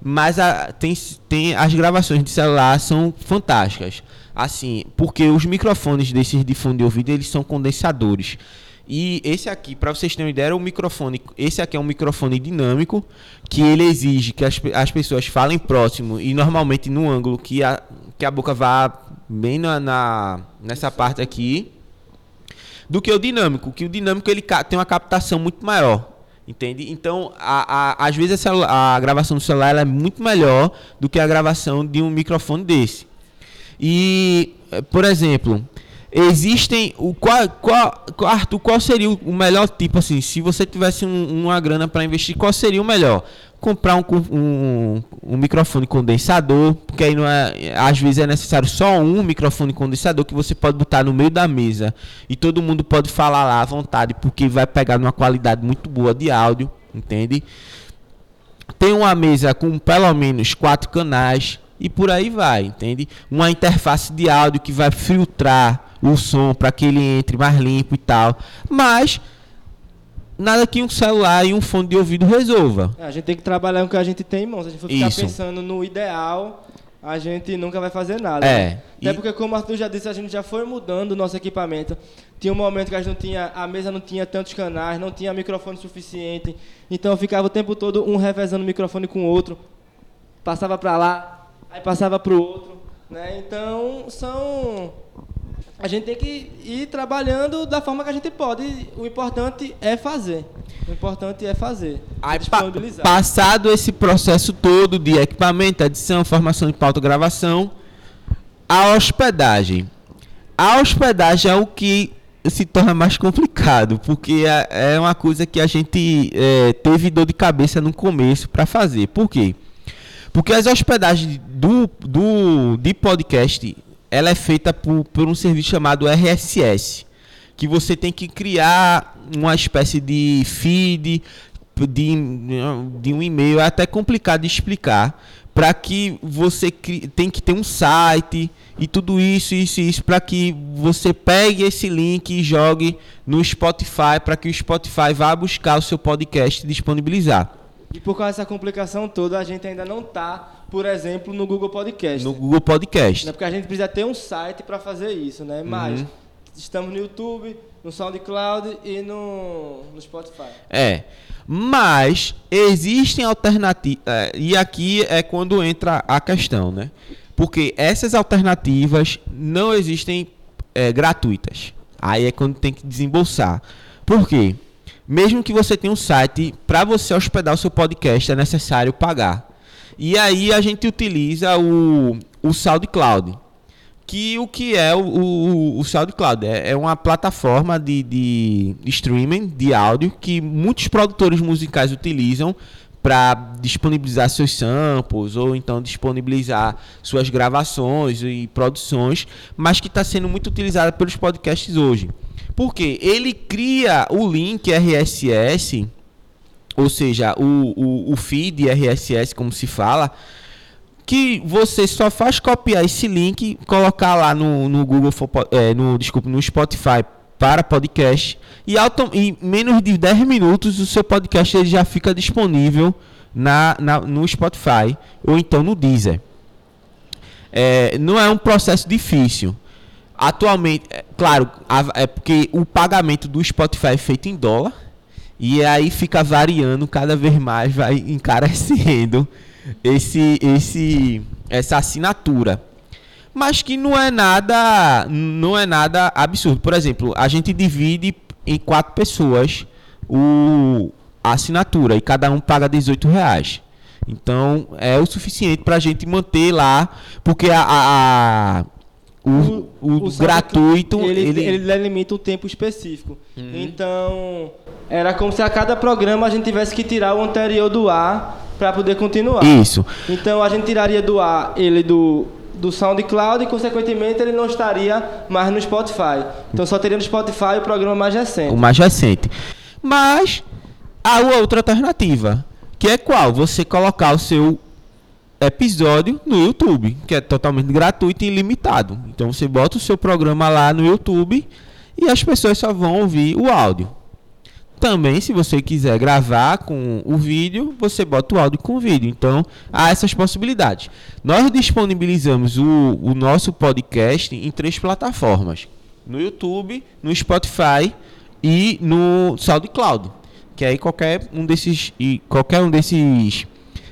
mas a, tem, tem as gravações de celular são fantásticas. Assim, porque os microfones desses de fundo de ouvido, eles são condensadores. E esse aqui, para vocês terem uma ideia, um microfone. Esse aqui é um microfone dinâmico que ele exige que as, as pessoas falem próximo e normalmente no ângulo que a, que a boca vá bem na, na nessa parte aqui do que o dinâmico, que o dinâmico ele tem uma captação muito maior. Entende? Então, a, a, às vezes a, a gravação do celular é muito melhor do que a gravação de um microfone desse. E, eh, por exemplo, existem o qual, qual Arthur, qual seria o melhor tipo assim se você tivesse um, uma grana para investir qual seria o melhor comprar um, um, um, microfone condensador porque aí não é às vezes é necessário só um microfone condensador que você pode botar no meio da mesa e todo mundo pode falar lá à vontade porque vai pegar uma qualidade muito boa de áudio entende tem uma mesa com pelo menos quatro canais e por aí vai, entende? Uma interface de áudio que vai filtrar o som para que ele entre mais limpo e tal. Mas nada que um celular e um fone de ouvido resolva. É, a gente tem que trabalhar com o que a gente tem em mãos. Se a gente for ficar Isso. pensando no ideal, a gente nunca vai fazer nada. É. Né? Até e... porque, como o Arthur já disse, a gente já foi mudando o nosso equipamento. Tinha um momento que a gente não tinha, a mesa não tinha tantos canais, não tinha microfone suficiente. Então eu ficava o tempo todo um revezando o microfone com o outro. Passava para lá, aí passava para o outro. Né? Então são a gente tem que ir trabalhando da forma que a gente pode. O importante é fazer. O importante é fazer. Aí, disponibilizar. Pa passado esse processo todo de equipamento, edição, formação de pauta, gravação, a hospedagem. A hospedagem é o que se torna mais complicado, porque é, é uma coisa que a gente é, teve dor de cabeça no começo para fazer. Por quê? Porque as hospedagens do, do, de podcast ela é feita por, por um serviço chamado RSS, que você tem que criar uma espécie de feed de, de um e-mail, é até complicado de explicar, para que você crie, tem que ter um site e tudo isso, isso isso, para que você pegue esse link e jogue no Spotify, para que o Spotify vá buscar o seu podcast e disponibilizar. E por causa dessa complicação toda, a gente ainda não está, por exemplo, no Google Podcast. No Google Podcast. Né? Porque a gente precisa ter um site para fazer isso, né? Mas uhum. estamos no YouTube, no SoundCloud e no, no Spotify. É. Mas existem alternativas. É, e aqui é quando entra a questão, né? Porque essas alternativas não existem é, gratuitas. Aí é quando tem que desembolsar. Por quê? Mesmo que você tenha um site, para você hospedar o seu podcast é necessário pagar. E aí a gente utiliza o, o SoundCloud. Que o que é o, o, o SoundCloud? É, é uma plataforma de, de streaming de áudio que muitos produtores musicais utilizam para disponibilizar seus samples ou então disponibilizar suas gravações e produções, mas que está sendo muito utilizada pelos podcasts hoje. Porque ele cria o link RSS, ou seja, o, o, o feed RSS, como se fala, que você só faz copiar esse link, colocar lá no, no Google, é, no, desculpa, no Spotify para podcast e em menos de 10 minutos o seu podcast ele já fica disponível na, na, no Spotify ou então no Deezer. É, não é um processo difícil. Atualmente, é, claro, a, é porque o pagamento do Spotify é feito em dólar e aí fica variando cada vez mais, vai encarecendo esse, esse, essa assinatura. Mas que não é nada, não é nada absurdo. Por exemplo, a gente divide em quatro pessoas o, a assinatura e cada um paga 18 reais. Então é o suficiente para a gente manter lá, porque a, a, a o, o, o gratuito ele, ele... ele delimita um tempo específico. Uhum. Então era como se a cada programa a gente tivesse que tirar o anterior do ar para poder continuar. Isso. Então a gente tiraria do ar ele do do SoundCloud e consequentemente ele não estaria mais no Spotify. Então só teria no Spotify o programa mais recente. O mais recente. Mas há outra alternativa, que é qual? Você colocar o seu episódio no YouTube, que é totalmente gratuito e ilimitado. Então você bota o seu programa lá no YouTube e as pessoas só vão ouvir o áudio. Também, se você quiser gravar com o vídeo, você bota o áudio com o vídeo. Então, há essas possibilidades. Nós disponibilizamos o, o nosso podcast em três plataformas: no YouTube, no Spotify e no SoundCloud. Que aí qualquer um desses e qualquer um desses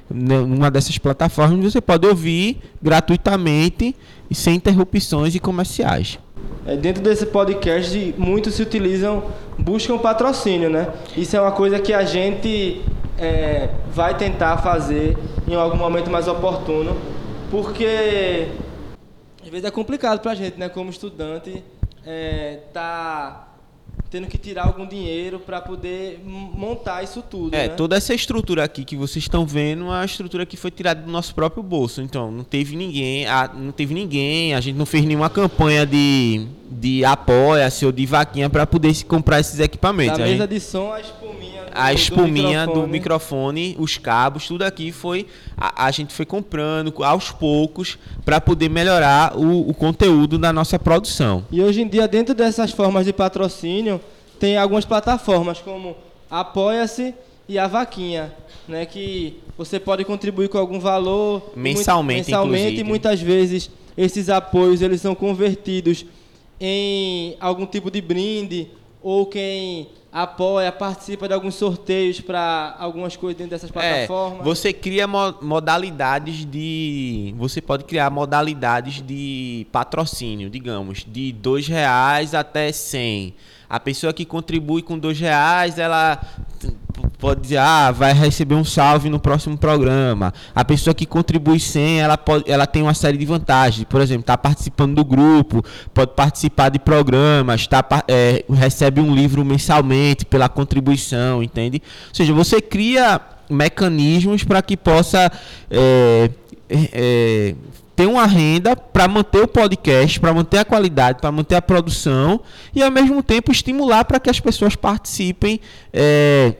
numa dessas plataformas você pode ouvir gratuitamente e sem interrupções e comerciais. É, dentro desse podcast, muitos se utilizam, buscam patrocínio, né? Isso é uma coisa que a gente é, vai tentar fazer em algum momento mais oportuno, porque às vezes é complicado para a gente, né? Como estudante, é, tá tendo que tirar algum dinheiro para poder montar isso tudo. É, né? toda essa estrutura aqui que vocês estão vendo, é a estrutura que foi tirada do nosso próprio bolso. Então, não teve ninguém, a, não teve ninguém, a gente não fez nenhuma campanha de, de apoia-se ou de vaquinha para poder se comprar esses equipamentos. Da mesa gente, de som, a espuminha a espuminha do microfone. do microfone, os cabos, tudo aqui foi a, a gente foi comprando aos poucos para poder melhorar o, o conteúdo da nossa produção. E hoje em dia, dentro dessas formas de patrocínio, tem algumas plataformas como Apoia-se e a Vaquinha, né, que você pode contribuir com algum valor mensalmente, muito, mensalmente e muitas vezes esses apoios eles são convertidos em algum tipo de brinde ou quem apoia, participa de alguns sorteios para algumas coisas dentro dessas é, plataformas. É, você cria modalidades de. Você pode criar modalidades de patrocínio, digamos, de dois reais até 100. A pessoa que contribui com dois reais, ela pode dizer, ah, vai receber um salve no próximo programa. A pessoa que contribui sem, ela, pode, ela tem uma série de vantagens. Por exemplo, está participando do grupo, pode participar de programas, tá, é, recebe um livro mensalmente pela contribuição, entende? Ou seja, você cria mecanismos para que possa é, é, ter uma renda para manter o podcast, para manter a qualidade, para manter a produção e ao mesmo tempo estimular para que as pessoas participem. É,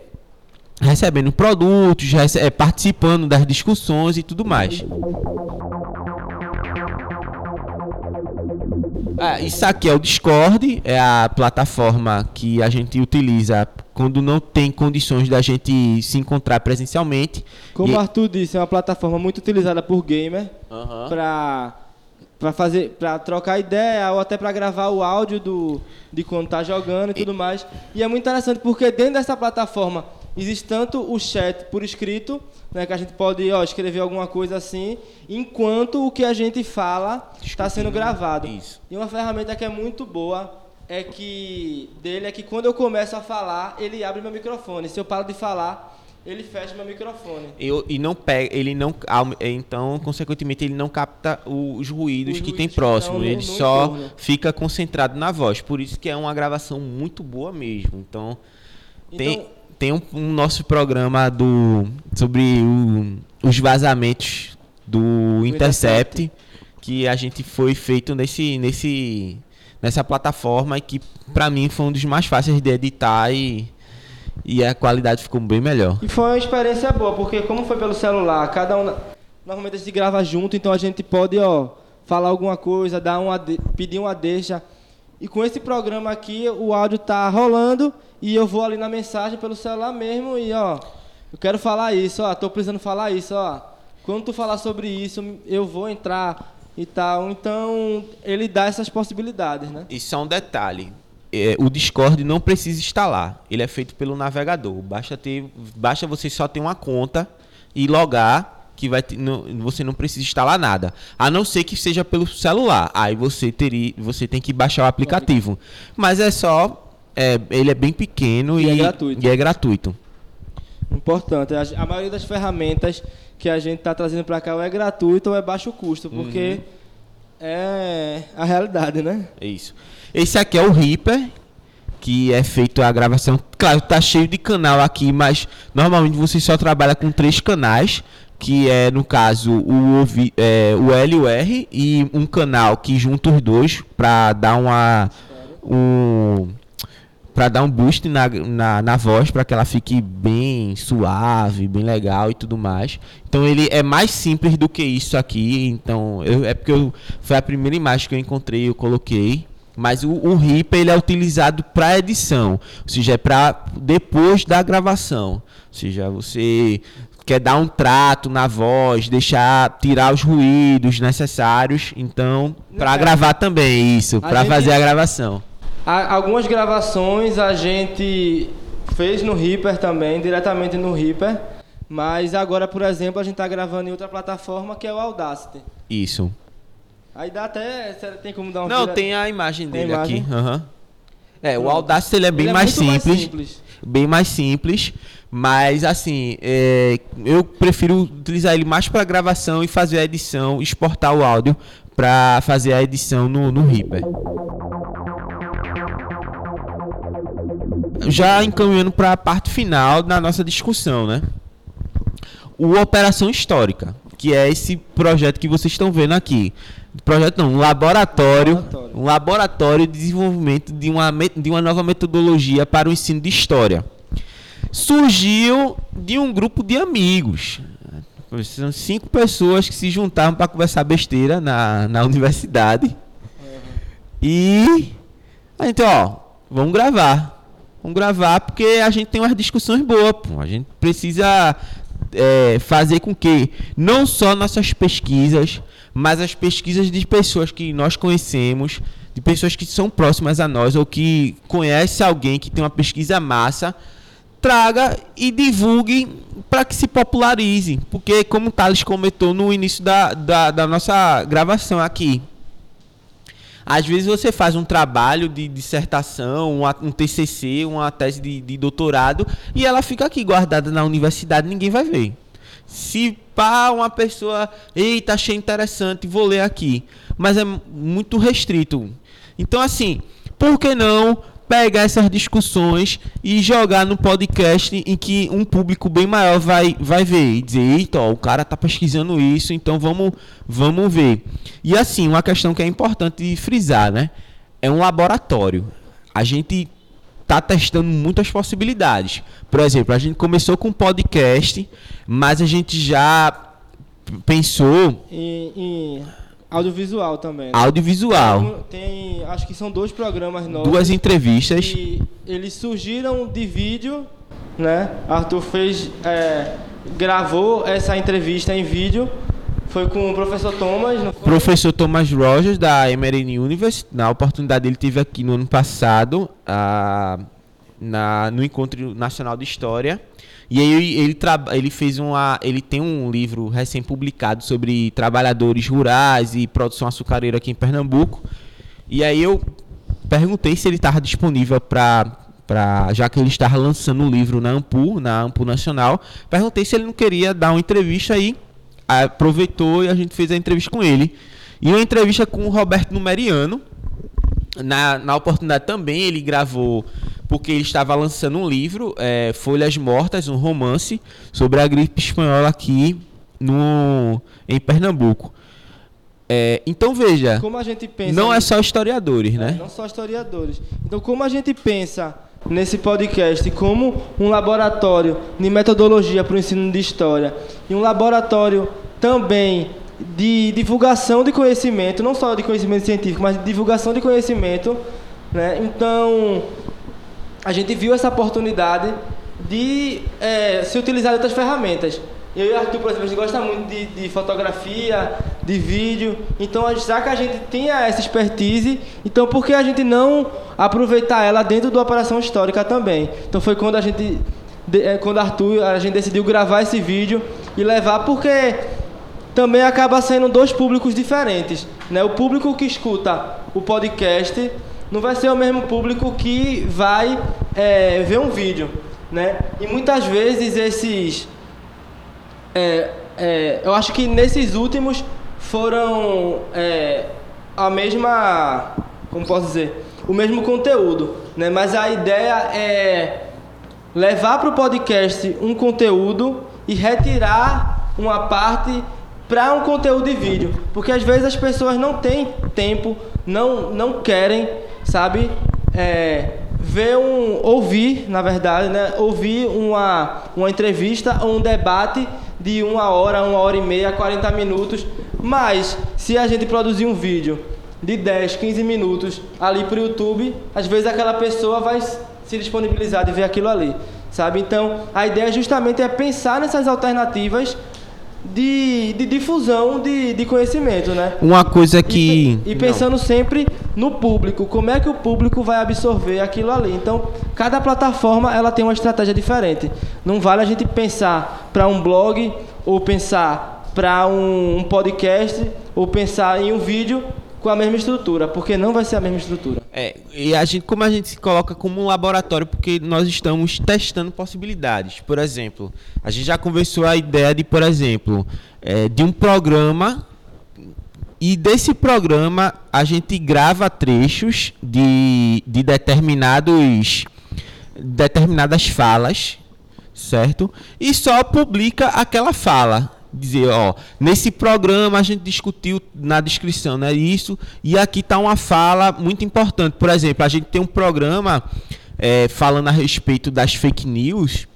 recebendo produtos, rece é, participando das discussões e tudo mais. Ah, isso aqui é o Discord, é a plataforma que a gente utiliza quando não tem condições da gente se encontrar presencialmente. Como o Arthur disse, é uma plataforma muito utilizada por gamer Aham. para para fazer para trocar ideia ou até para gravar o áudio do de quando tá jogando e tudo mais. E é muito interessante porque dentro dessa plataforma existe tanto o chat por escrito, né, que a gente pode ó, escrever alguma coisa assim, enquanto o que a gente fala está sendo gravado. Isso. E uma ferramenta que é muito boa é que dele é que quando eu começo a falar, ele abre meu microfone. Se eu paro de falar, ele fecha meu microfone. Eu, e não pega, ele não, então, consequentemente, ele não capta os ruídos Os que ruídos tem que próximo. no- ele só entorno. fica concentrado na voz. Por isso que é uma gravação muito boa mesmo. Então, tem, Então- tem um, um nosso programa do sobre o- os vazamentos do Intercept, que a gente foi feito nesse, nesse, nessa plataforma que para mim foi um dos mais fáceis de editar e, e a qualidade ficou bem melhor. E foi uma experiência boa, porque como foi pelo celular, cada um. Normalmente a gente grava junto, então a gente pode, ó, falar alguma coisa, dar uma, pedir uma deixa. E com esse programa aqui, o áudio tá rolando e eu vou ali na mensagem pelo celular mesmo e, ó, eu quero falar isso, ó, tô precisando falar isso, ó. Quando tu falar sobre isso, eu vou entrar e tal. Então, ele dá essas possibilidades, né? E só um detalhe. é, o Discord não precisa instalar. Ele é feito pelo navegador. Basta, ter, basta você só ter uma conta e logar que vai ter- não- você não precisa instalar nada. A não ser que seja pelo celular. Aí você teria, você tem que baixar o aplicativo. Mas é só é, ele é bem pequeno E e, é gratuito. e é gratuito. Importante. A, a maioria das ferramentas que a gente está trazendo para cá ou é gratuito ou é baixo custo, porque é a realidade, né? É isso. Esse aqui é o Reaper, que é feito a gravação. Claro, tá cheio de canal aqui, mas normalmente você só trabalha com três canais, que é no caso o, é, o L e o R e um canal que junta os dois para dar uma um para dar um boost na, na, na voz para que ela fique bem suave, bem legal e tudo mais. Então ele é mais simples do que isso aqui. Então eu- é porque eu, foi a primeira imagem que eu encontrei, eu coloquei. Mas o, o Reaper ele é utilizado para edição, ou seja, é para depois da gravação. Ou seja, você quer dar um trato na voz, deixar tirar os ruídos necessários, então para É. gravar também isso, para fazer a gravação. Há algumas gravações a gente fez no Reaper também, diretamente no Reaper, mas agora, por exemplo, a gente está gravando em outra plataforma que é o Audacity. Isso. Aí dá até. Tem como dar um Não, tira- tem a imagem Tem dele imagem? aqui. aham. É, o. Audacity ele é bem Ele mais, muito simples, simples. Bem mais simples. Mas assim, é, eu prefiro utilizar ele mais para gravação e fazer a edição, exportar o áudio para fazer a edição no, no Reaper. Já encaminhando para a parte final da nossa discussão, né? O Operação Histórica, que é esse projeto que vocês estão vendo aqui. Projeto não, um laboratório, Laboratório. um laboratório de desenvolvimento de uma, de uma nova metodologia para o ensino de história. Surgiu de um grupo de amigos. São cinco pessoas que se juntaram para conversar besteira na, na universidade. E a gente, ó, vamos gravar. Vamos gravar porque a gente tem umas discussões boas, pô. A gente precisa é, fazer com que não só nossas pesquisas, mas as pesquisas de pessoas que nós conhecemos, de pessoas que são próximas a nós ou que conhece alguém que tem uma pesquisa massa, traga e divulgue para que se popularize. Porque, como o Thales comentou no início da, da, da nossa gravação aqui, às vezes você faz um trabalho de dissertação, uma- um TCC, uma tese de, de doutorado, e ela fica aqui guardada na universidade, ninguém vai ver. Se pá, uma pessoa, eita, achei interessante, vou ler aqui. Mas é muito restrito. Então, assim, por que não pegar essas discussões e jogar no podcast em que um público bem maior vai, vai ver e dizer, eita, ó, o cara tá pesquisando isso, então vamos, vamos ver. E assim, uma questão que é importante frisar, né? É um laboratório. A gente tá testando muitas possibilidades. Por exemplo, a gente começou com podcast, mas a gente já pensou em, audiovisual também. Né? Audiovisual. Tem, tem, acho que são dois programas novos. Duas entrevistas. E eles surgiram de vídeo, né? Arthur fez, é, gravou essa entrevista em vídeo. Foi com o professor Thomas. Não foi? Professor Thomas Rogers, da Emory University. Na oportunidade, ele teve aqui no ano passado, a, na, no Encontro Nacional de História. E aí ele, ele fez uma. Ele tem um livro recém-publicado sobre trabalhadores rurais e produção açucareira aqui em Pernambuco. E aí eu perguntei se ele estava disponível para. Pra, já que ele estava lançando o um livro na Ampu, na Ampu Nacional, perguntei se ele não queria dar uma entrevista aí. Aproveitou e a gente fez a entrevista com ele. E uma entrevista com o Roberto Numeriano. Na, na oportunidade também ele gravou porque ele estava lançando um livro, é, Folhas Mortas, um romance sobre a gripe espanhola aqui no, em Pernambuco. É, então veja, como a gente pensa, não é só historiadores, é, né? Não só historiadores. Então como a gente pensa nesse podcast como um laboratório de metodologia para o ensino de história e um laboratório também de divulgação de conhecimento, não só de conhecimento científico, mas de divulgação de conhecimento, né? Então a gente viu essa oportunidade de é, se utilizar outras ferramentas. Eu e o Arthur, por exemplo, a gente gosta muito de, de, fotografia, de vídeo. Então, já que a gente tinha essa expertise, então por que a gente não aproveitar ela dentro da operação histórica também? Então foi quando a gente, é, quando Arthur, a gente decidiu gravar esse vídeo e levar, porque também acaba sendo dois públicos diferentes. Né? O público que escuta o podcast não vai ser o mesmo público que vai é, ver um vídeo, né? E muitas vezes esses, é, é, eu acho que nesses últimos foram é, a mesma, como posso dizer, o mesmo conteúdo, né? Mas a ideia é levar para o podcast um conteúdo e retirar uma parte para um conteúdo de vídeo, porque às vezes as pessoas não têm tempo, não não querem sabe? É, ver um, ouvir, na verdade, né? Ouvir uma, uma entrevista ou um debate de uma hora, uma hora e meia, 40 minutos. Mas, se a gente produzir um vídeo de 10, 15 minutos ali para o YouTube, às vezes aquela pessoa vai se disponibilizar de ver aquilo ali, sabe? Então, a ideia justamente é pensar nessas alternativas de, de difusão de, de conhecimento, né? Uma coisa que. E, e pensando Não. sempre no público, como é que o público vai absorver aquilo ali. Então, cada plataforma ela tem uma estratégia diferente. Não vale a gente pensar para um blog ou pensar para um, um podcast ou pensar em um vídeo com a mesma estrutura, porque não vai ser a mesma estrutura. É, e a gente, como a gente se coloca como um laboratório, porque nós estamos testando possibilidades. Por exemplo, a gente já conversou a ideia de, por exemplo, é, de um programa e desse programa a gente grava trechos de, de determinados determinadas falas, certo? E só publica aquela fala dizer, ó, nesse programa a gente discutiu na descrição, né, isso, e aqui está uma fala muito importante. Por exemplo, a gente tem um programa é, falando a respeito das fake news,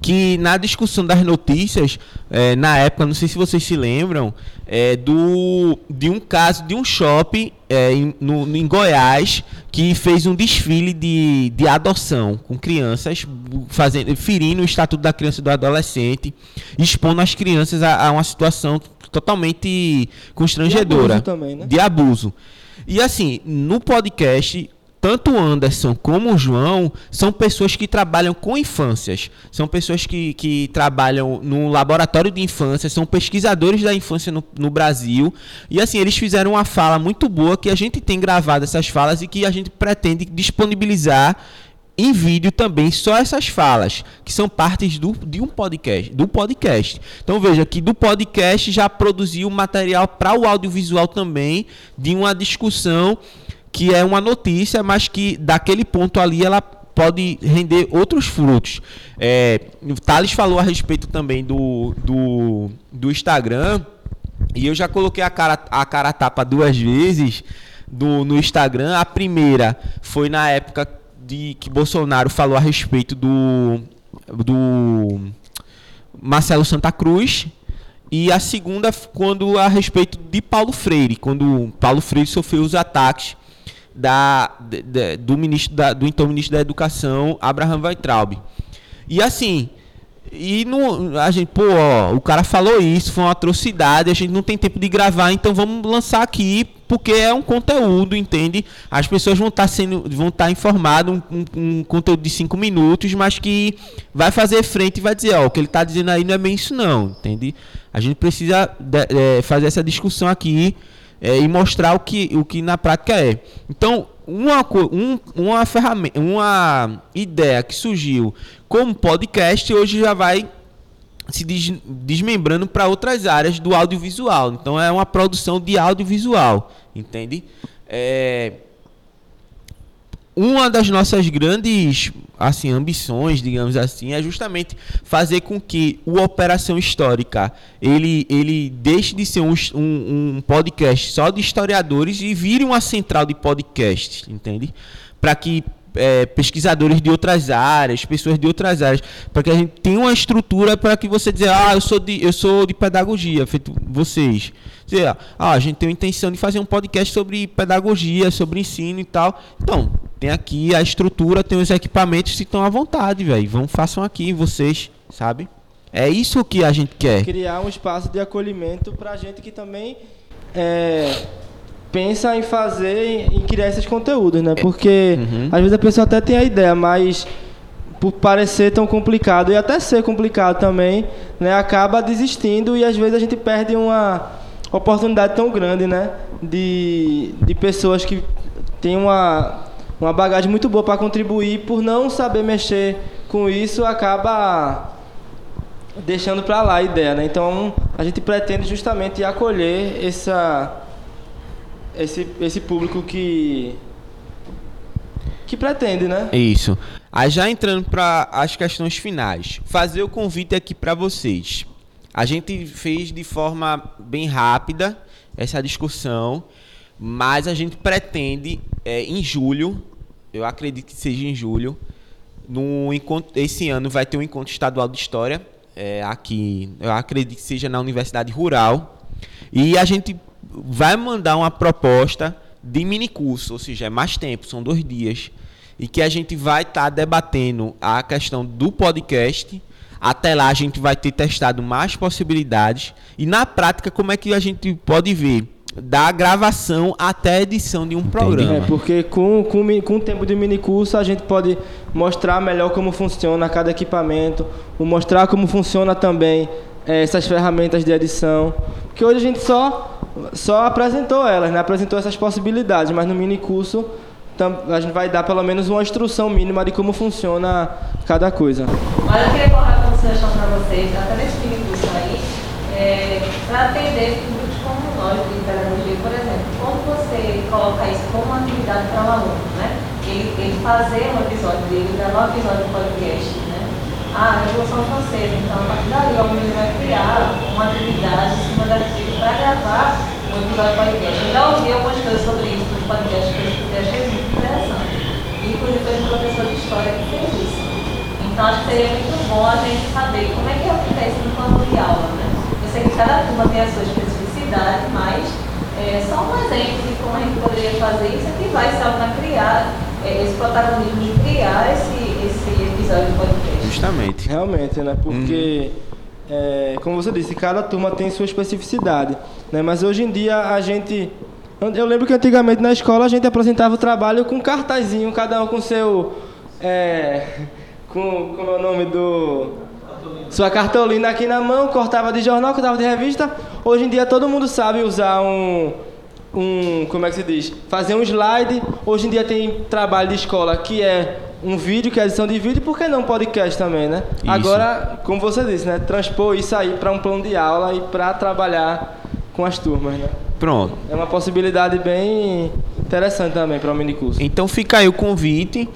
que na discussão das notícias, é, na época, não sei se vocês se lembram, é, do, de um caso de um shopping é, em, no, em Goiás que fez um desfile de, de adoção com crianças, fazendo, ferindo o estatuto da criança e do adolescente, expondo as crianças a, a uma situação totalmente constrangedora. De abuso também, né? De abuso. E assim, no podcast tanto o Anderson como o João são pessoas que trabalham com infâncias, são pessoas que, que trabalham no laboratório de infância, são pesquisadores da infância no, no, Brasil. E assim, eles fizeram uma fala muito boa que a gente tem gravado essas falas e que a gente pretende disponibilizar em vídeo também só essas falas, que são partes do, de um podcast, do podcast. Então veja que do podcast já produziu material para o audiovisual também de uma discussão que é uma notícia, mas que daquele ponto ali ela pode render outros frutos. É, Thales falou a respeito também do, do, do Instagram, e eu já coloquei a cara, a cara tapa duas vezes do, no Instagram. A primeira foi na época de que Bolsonaro falou a respeito do, do Marcelo Santa Cruz. E a segunda, quando a respeito de Paulo Freire, quando Paulo Freire sofreu os ataques da, de, de, do, ministro da, do então ministro da Educação, Abraham Weintraub. E assim, e a gente, pô, ó, o cara falou isso, foi uma atrocidade, a gente não tem tempo de gravar, então vamos lançar aqui, porque é um conteúdo, entende? As pessoas vão estar tá sendo, vão estar tá informadas, um, um, um, conteúdo de cinco minutos, mas que vai fazer frente e vai dizer, ó, o que ele está dizendo aí não é bem isso não, entende? A gente precisa de, é, fazer essa discussão aqui é, e mostrar o que, o que na prática é. Então, uma, um, uma ferramenta, uma ideia que surgiu como podcast, hoje já vai se des, desmembrando para outras áreas do audiovisual. Então, é uma produção de audiovisual, entende? É, uma das nossas grandes assim ambições, digamos assim, é justamente fazer com que o Operação Histórica ele, ele deixe de ser um, um, um podcast só de historiadores e vire uma central de podcasts, entende? Para que é, pesquisadores de outras áreas, pessoas de outras áreas, para que a gente tenha uma estrutura para que você dizer, ah, eu sou de, eu sou de pedagogia, feito vocês. Dizer, ah, a gente tem a intenção de fazer um podcast sobre pedagogia, sobre ensino e tal. Então, tem aqui a estrutura, tem os equipamentos, se estão à vontade, velho. Vão, façam aqui, vocês, sabe? É isso que a gente quer. Criar um espaço de acolhimento para gente que também é, pensa em fazer, em criar esses conteúdos, né? Porque uhum. às vezes a pessoa até tem a ideia, mas por parecer tão complicado e até ser complicado também, né, acaba desistindo e às vezes a gente perde uma oportunidade tão grande, né, de, de pessoas que têm uma, uma bagagem muito boa para contribuir, por não saber mexer com isso, acaba deixando para lá a ideia, né? Então, a gente pretende justamente acolher essa esse, esse público que que pretende, né? Isso. Aí já entrando para as questões finais, fazer o convite aqui para vocês. A gente fez de forma bem rápida essa discussão, mas a gente pretende é, em julho, eu acredito que seja em julho, no encontro, esse ano vai ter um encontro estadual de história é, aqui, eu acredito que seja na Universidade Rural, e a gente vai mandar uma proposta de mini curso, ou seja, é mais tempo, são dois dias, e que a gente vai estar tá debatendo a questão do podcast. Até lá a gente vai ter testado mais possibilidades e na prática como é que a gente pode ver da gravação até a edição de um programa. É, porque com, com, com o tempo de mini curso a gente pode mostrar melhor como funciona cada equipamento, mostrar como funciona também essas ferramentas de edição. Porque hoje a gente só só apresentou elas, né? apresentou essas possibilidades, mas no mini curso a gente vai dar pelo menos uma instrução mínima de como funciona cada coisa. Mas eu queria colocar uma sugestão para vocês, até nesse mini curso aí, é, para atender públicos como nós de pedagogia, por exemplo, como você coloca isso como uma atividade para o aluno, né? Ele, ele fazer um episódio dele, gravar um episódio do podcast, né? Ah, Revolução Francesa, então a partir daí o aluno vai criar uma atividade em cima daquilo para gravar um episódio podcast. Eu já ouvi algumas coisas sobre isso no podcast que eu escutei, achei muito interessante. Inclusive, foi um professor de história que fez isso. Então, acho que seria muito bom a gente saber como é que acontece no plano de aula, né? Eu sei que cada turma tem a sua especificidade, mas é, só um exemplo de como a gente poderia fazer isso é que vai ser a criar é, esse protagonismo de criar esse, esse episódio do podcast. Justamente. Realmente, né? Porque... Hum é, como você disse, cada turma tem sua especificidade. Né? Mas hoje em dia a gente. Eu lembro que antigamente na escola a gente apresentava o trabalho com cartazinho, cada um com seu. É, (laughs) com, como é o nome do. Sua cartolina aqui na mão, cortava de jornal, cortava de revista. Hoje em dia todo mundo sabe usar um. um como é que se diz? Fazer um slide. Hoje em dia tem trabalho de escola que é um vídeo, que é edição de vídeo, por que não podcast também, né? Isso. Agora, como você disse, né? Transpor isso aí para um plano de aula e para trabalhar com as turmas, né? Pronto. É uma possibilidade bem, interessante também para o mini curso. Então fica aí o convite.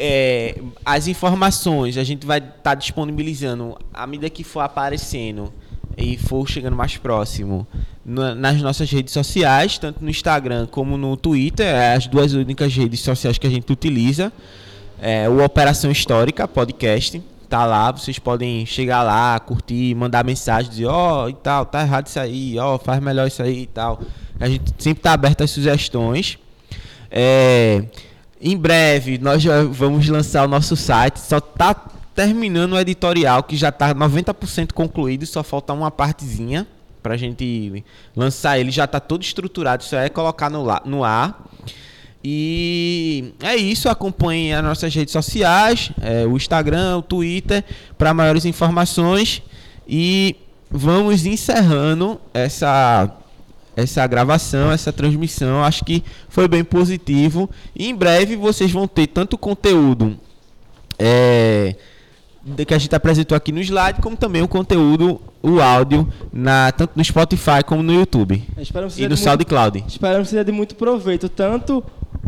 É, as informações a gente vai estar tá disponibilizando à medida que for aparecendo e for chegando mais próximo nas nossas redes sociais, tanto no Instagram como no Twitter, é as duas únicas redes sociais que a gente utiliza. É, o Operação Histórica Podcast tá lá, vocês podem chegar lá, curtir, mandar mensagem, dizer, ó, oh, e tal, tá errado isso aí, ó, oh, faz melhor isso aí e tal. A gente sempre tá aberto às sugestões. É, em breve nós já vamos lançar o nosso site, só tá terminando o editorial que já tá 90% concluído, só falta uma partezinha pra gente lançar ele, já tá todo estruturado, só é colocar no, no ar. E é isso, acompanhe as nossas redes sociais, é, o Instagram, o Twitter, para maiores informações. E vamos encerrando essa, essa gravação, essa transmissão. Acho que foi bem positivo. E em breve vocês vão ter tanto conteúdo é, que a gente apresentou aqui no slide, como também o conteúdo, o áudio, na, tanto no Spotify como no YouTube. E no SoundCloud. Esperamos que seja de muito proveito, tanto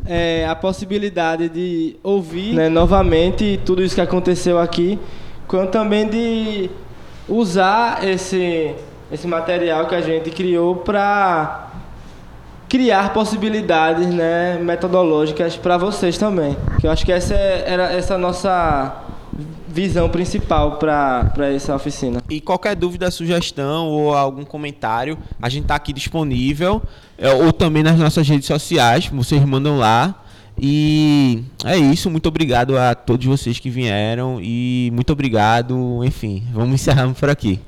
é, a possibilidade de ouvir né, novamente tudo isso que aconteceu aqui, quanto também de usar esse, esse material que a gente criou para criar possibilidades né, metodológicas para vocês também. Que eu acho que essa é, era essa nossa visão principal para essa oficina. E qualquer dúvida, sugestão ou algum comentário, a gente está aqui disponível, é, ou também nas nossas redes sociais, vocês mandam lá. E é isso, muito obrigado a todos vocês que vieram e muito obrigado, enfim, vamos encerrando por aqui.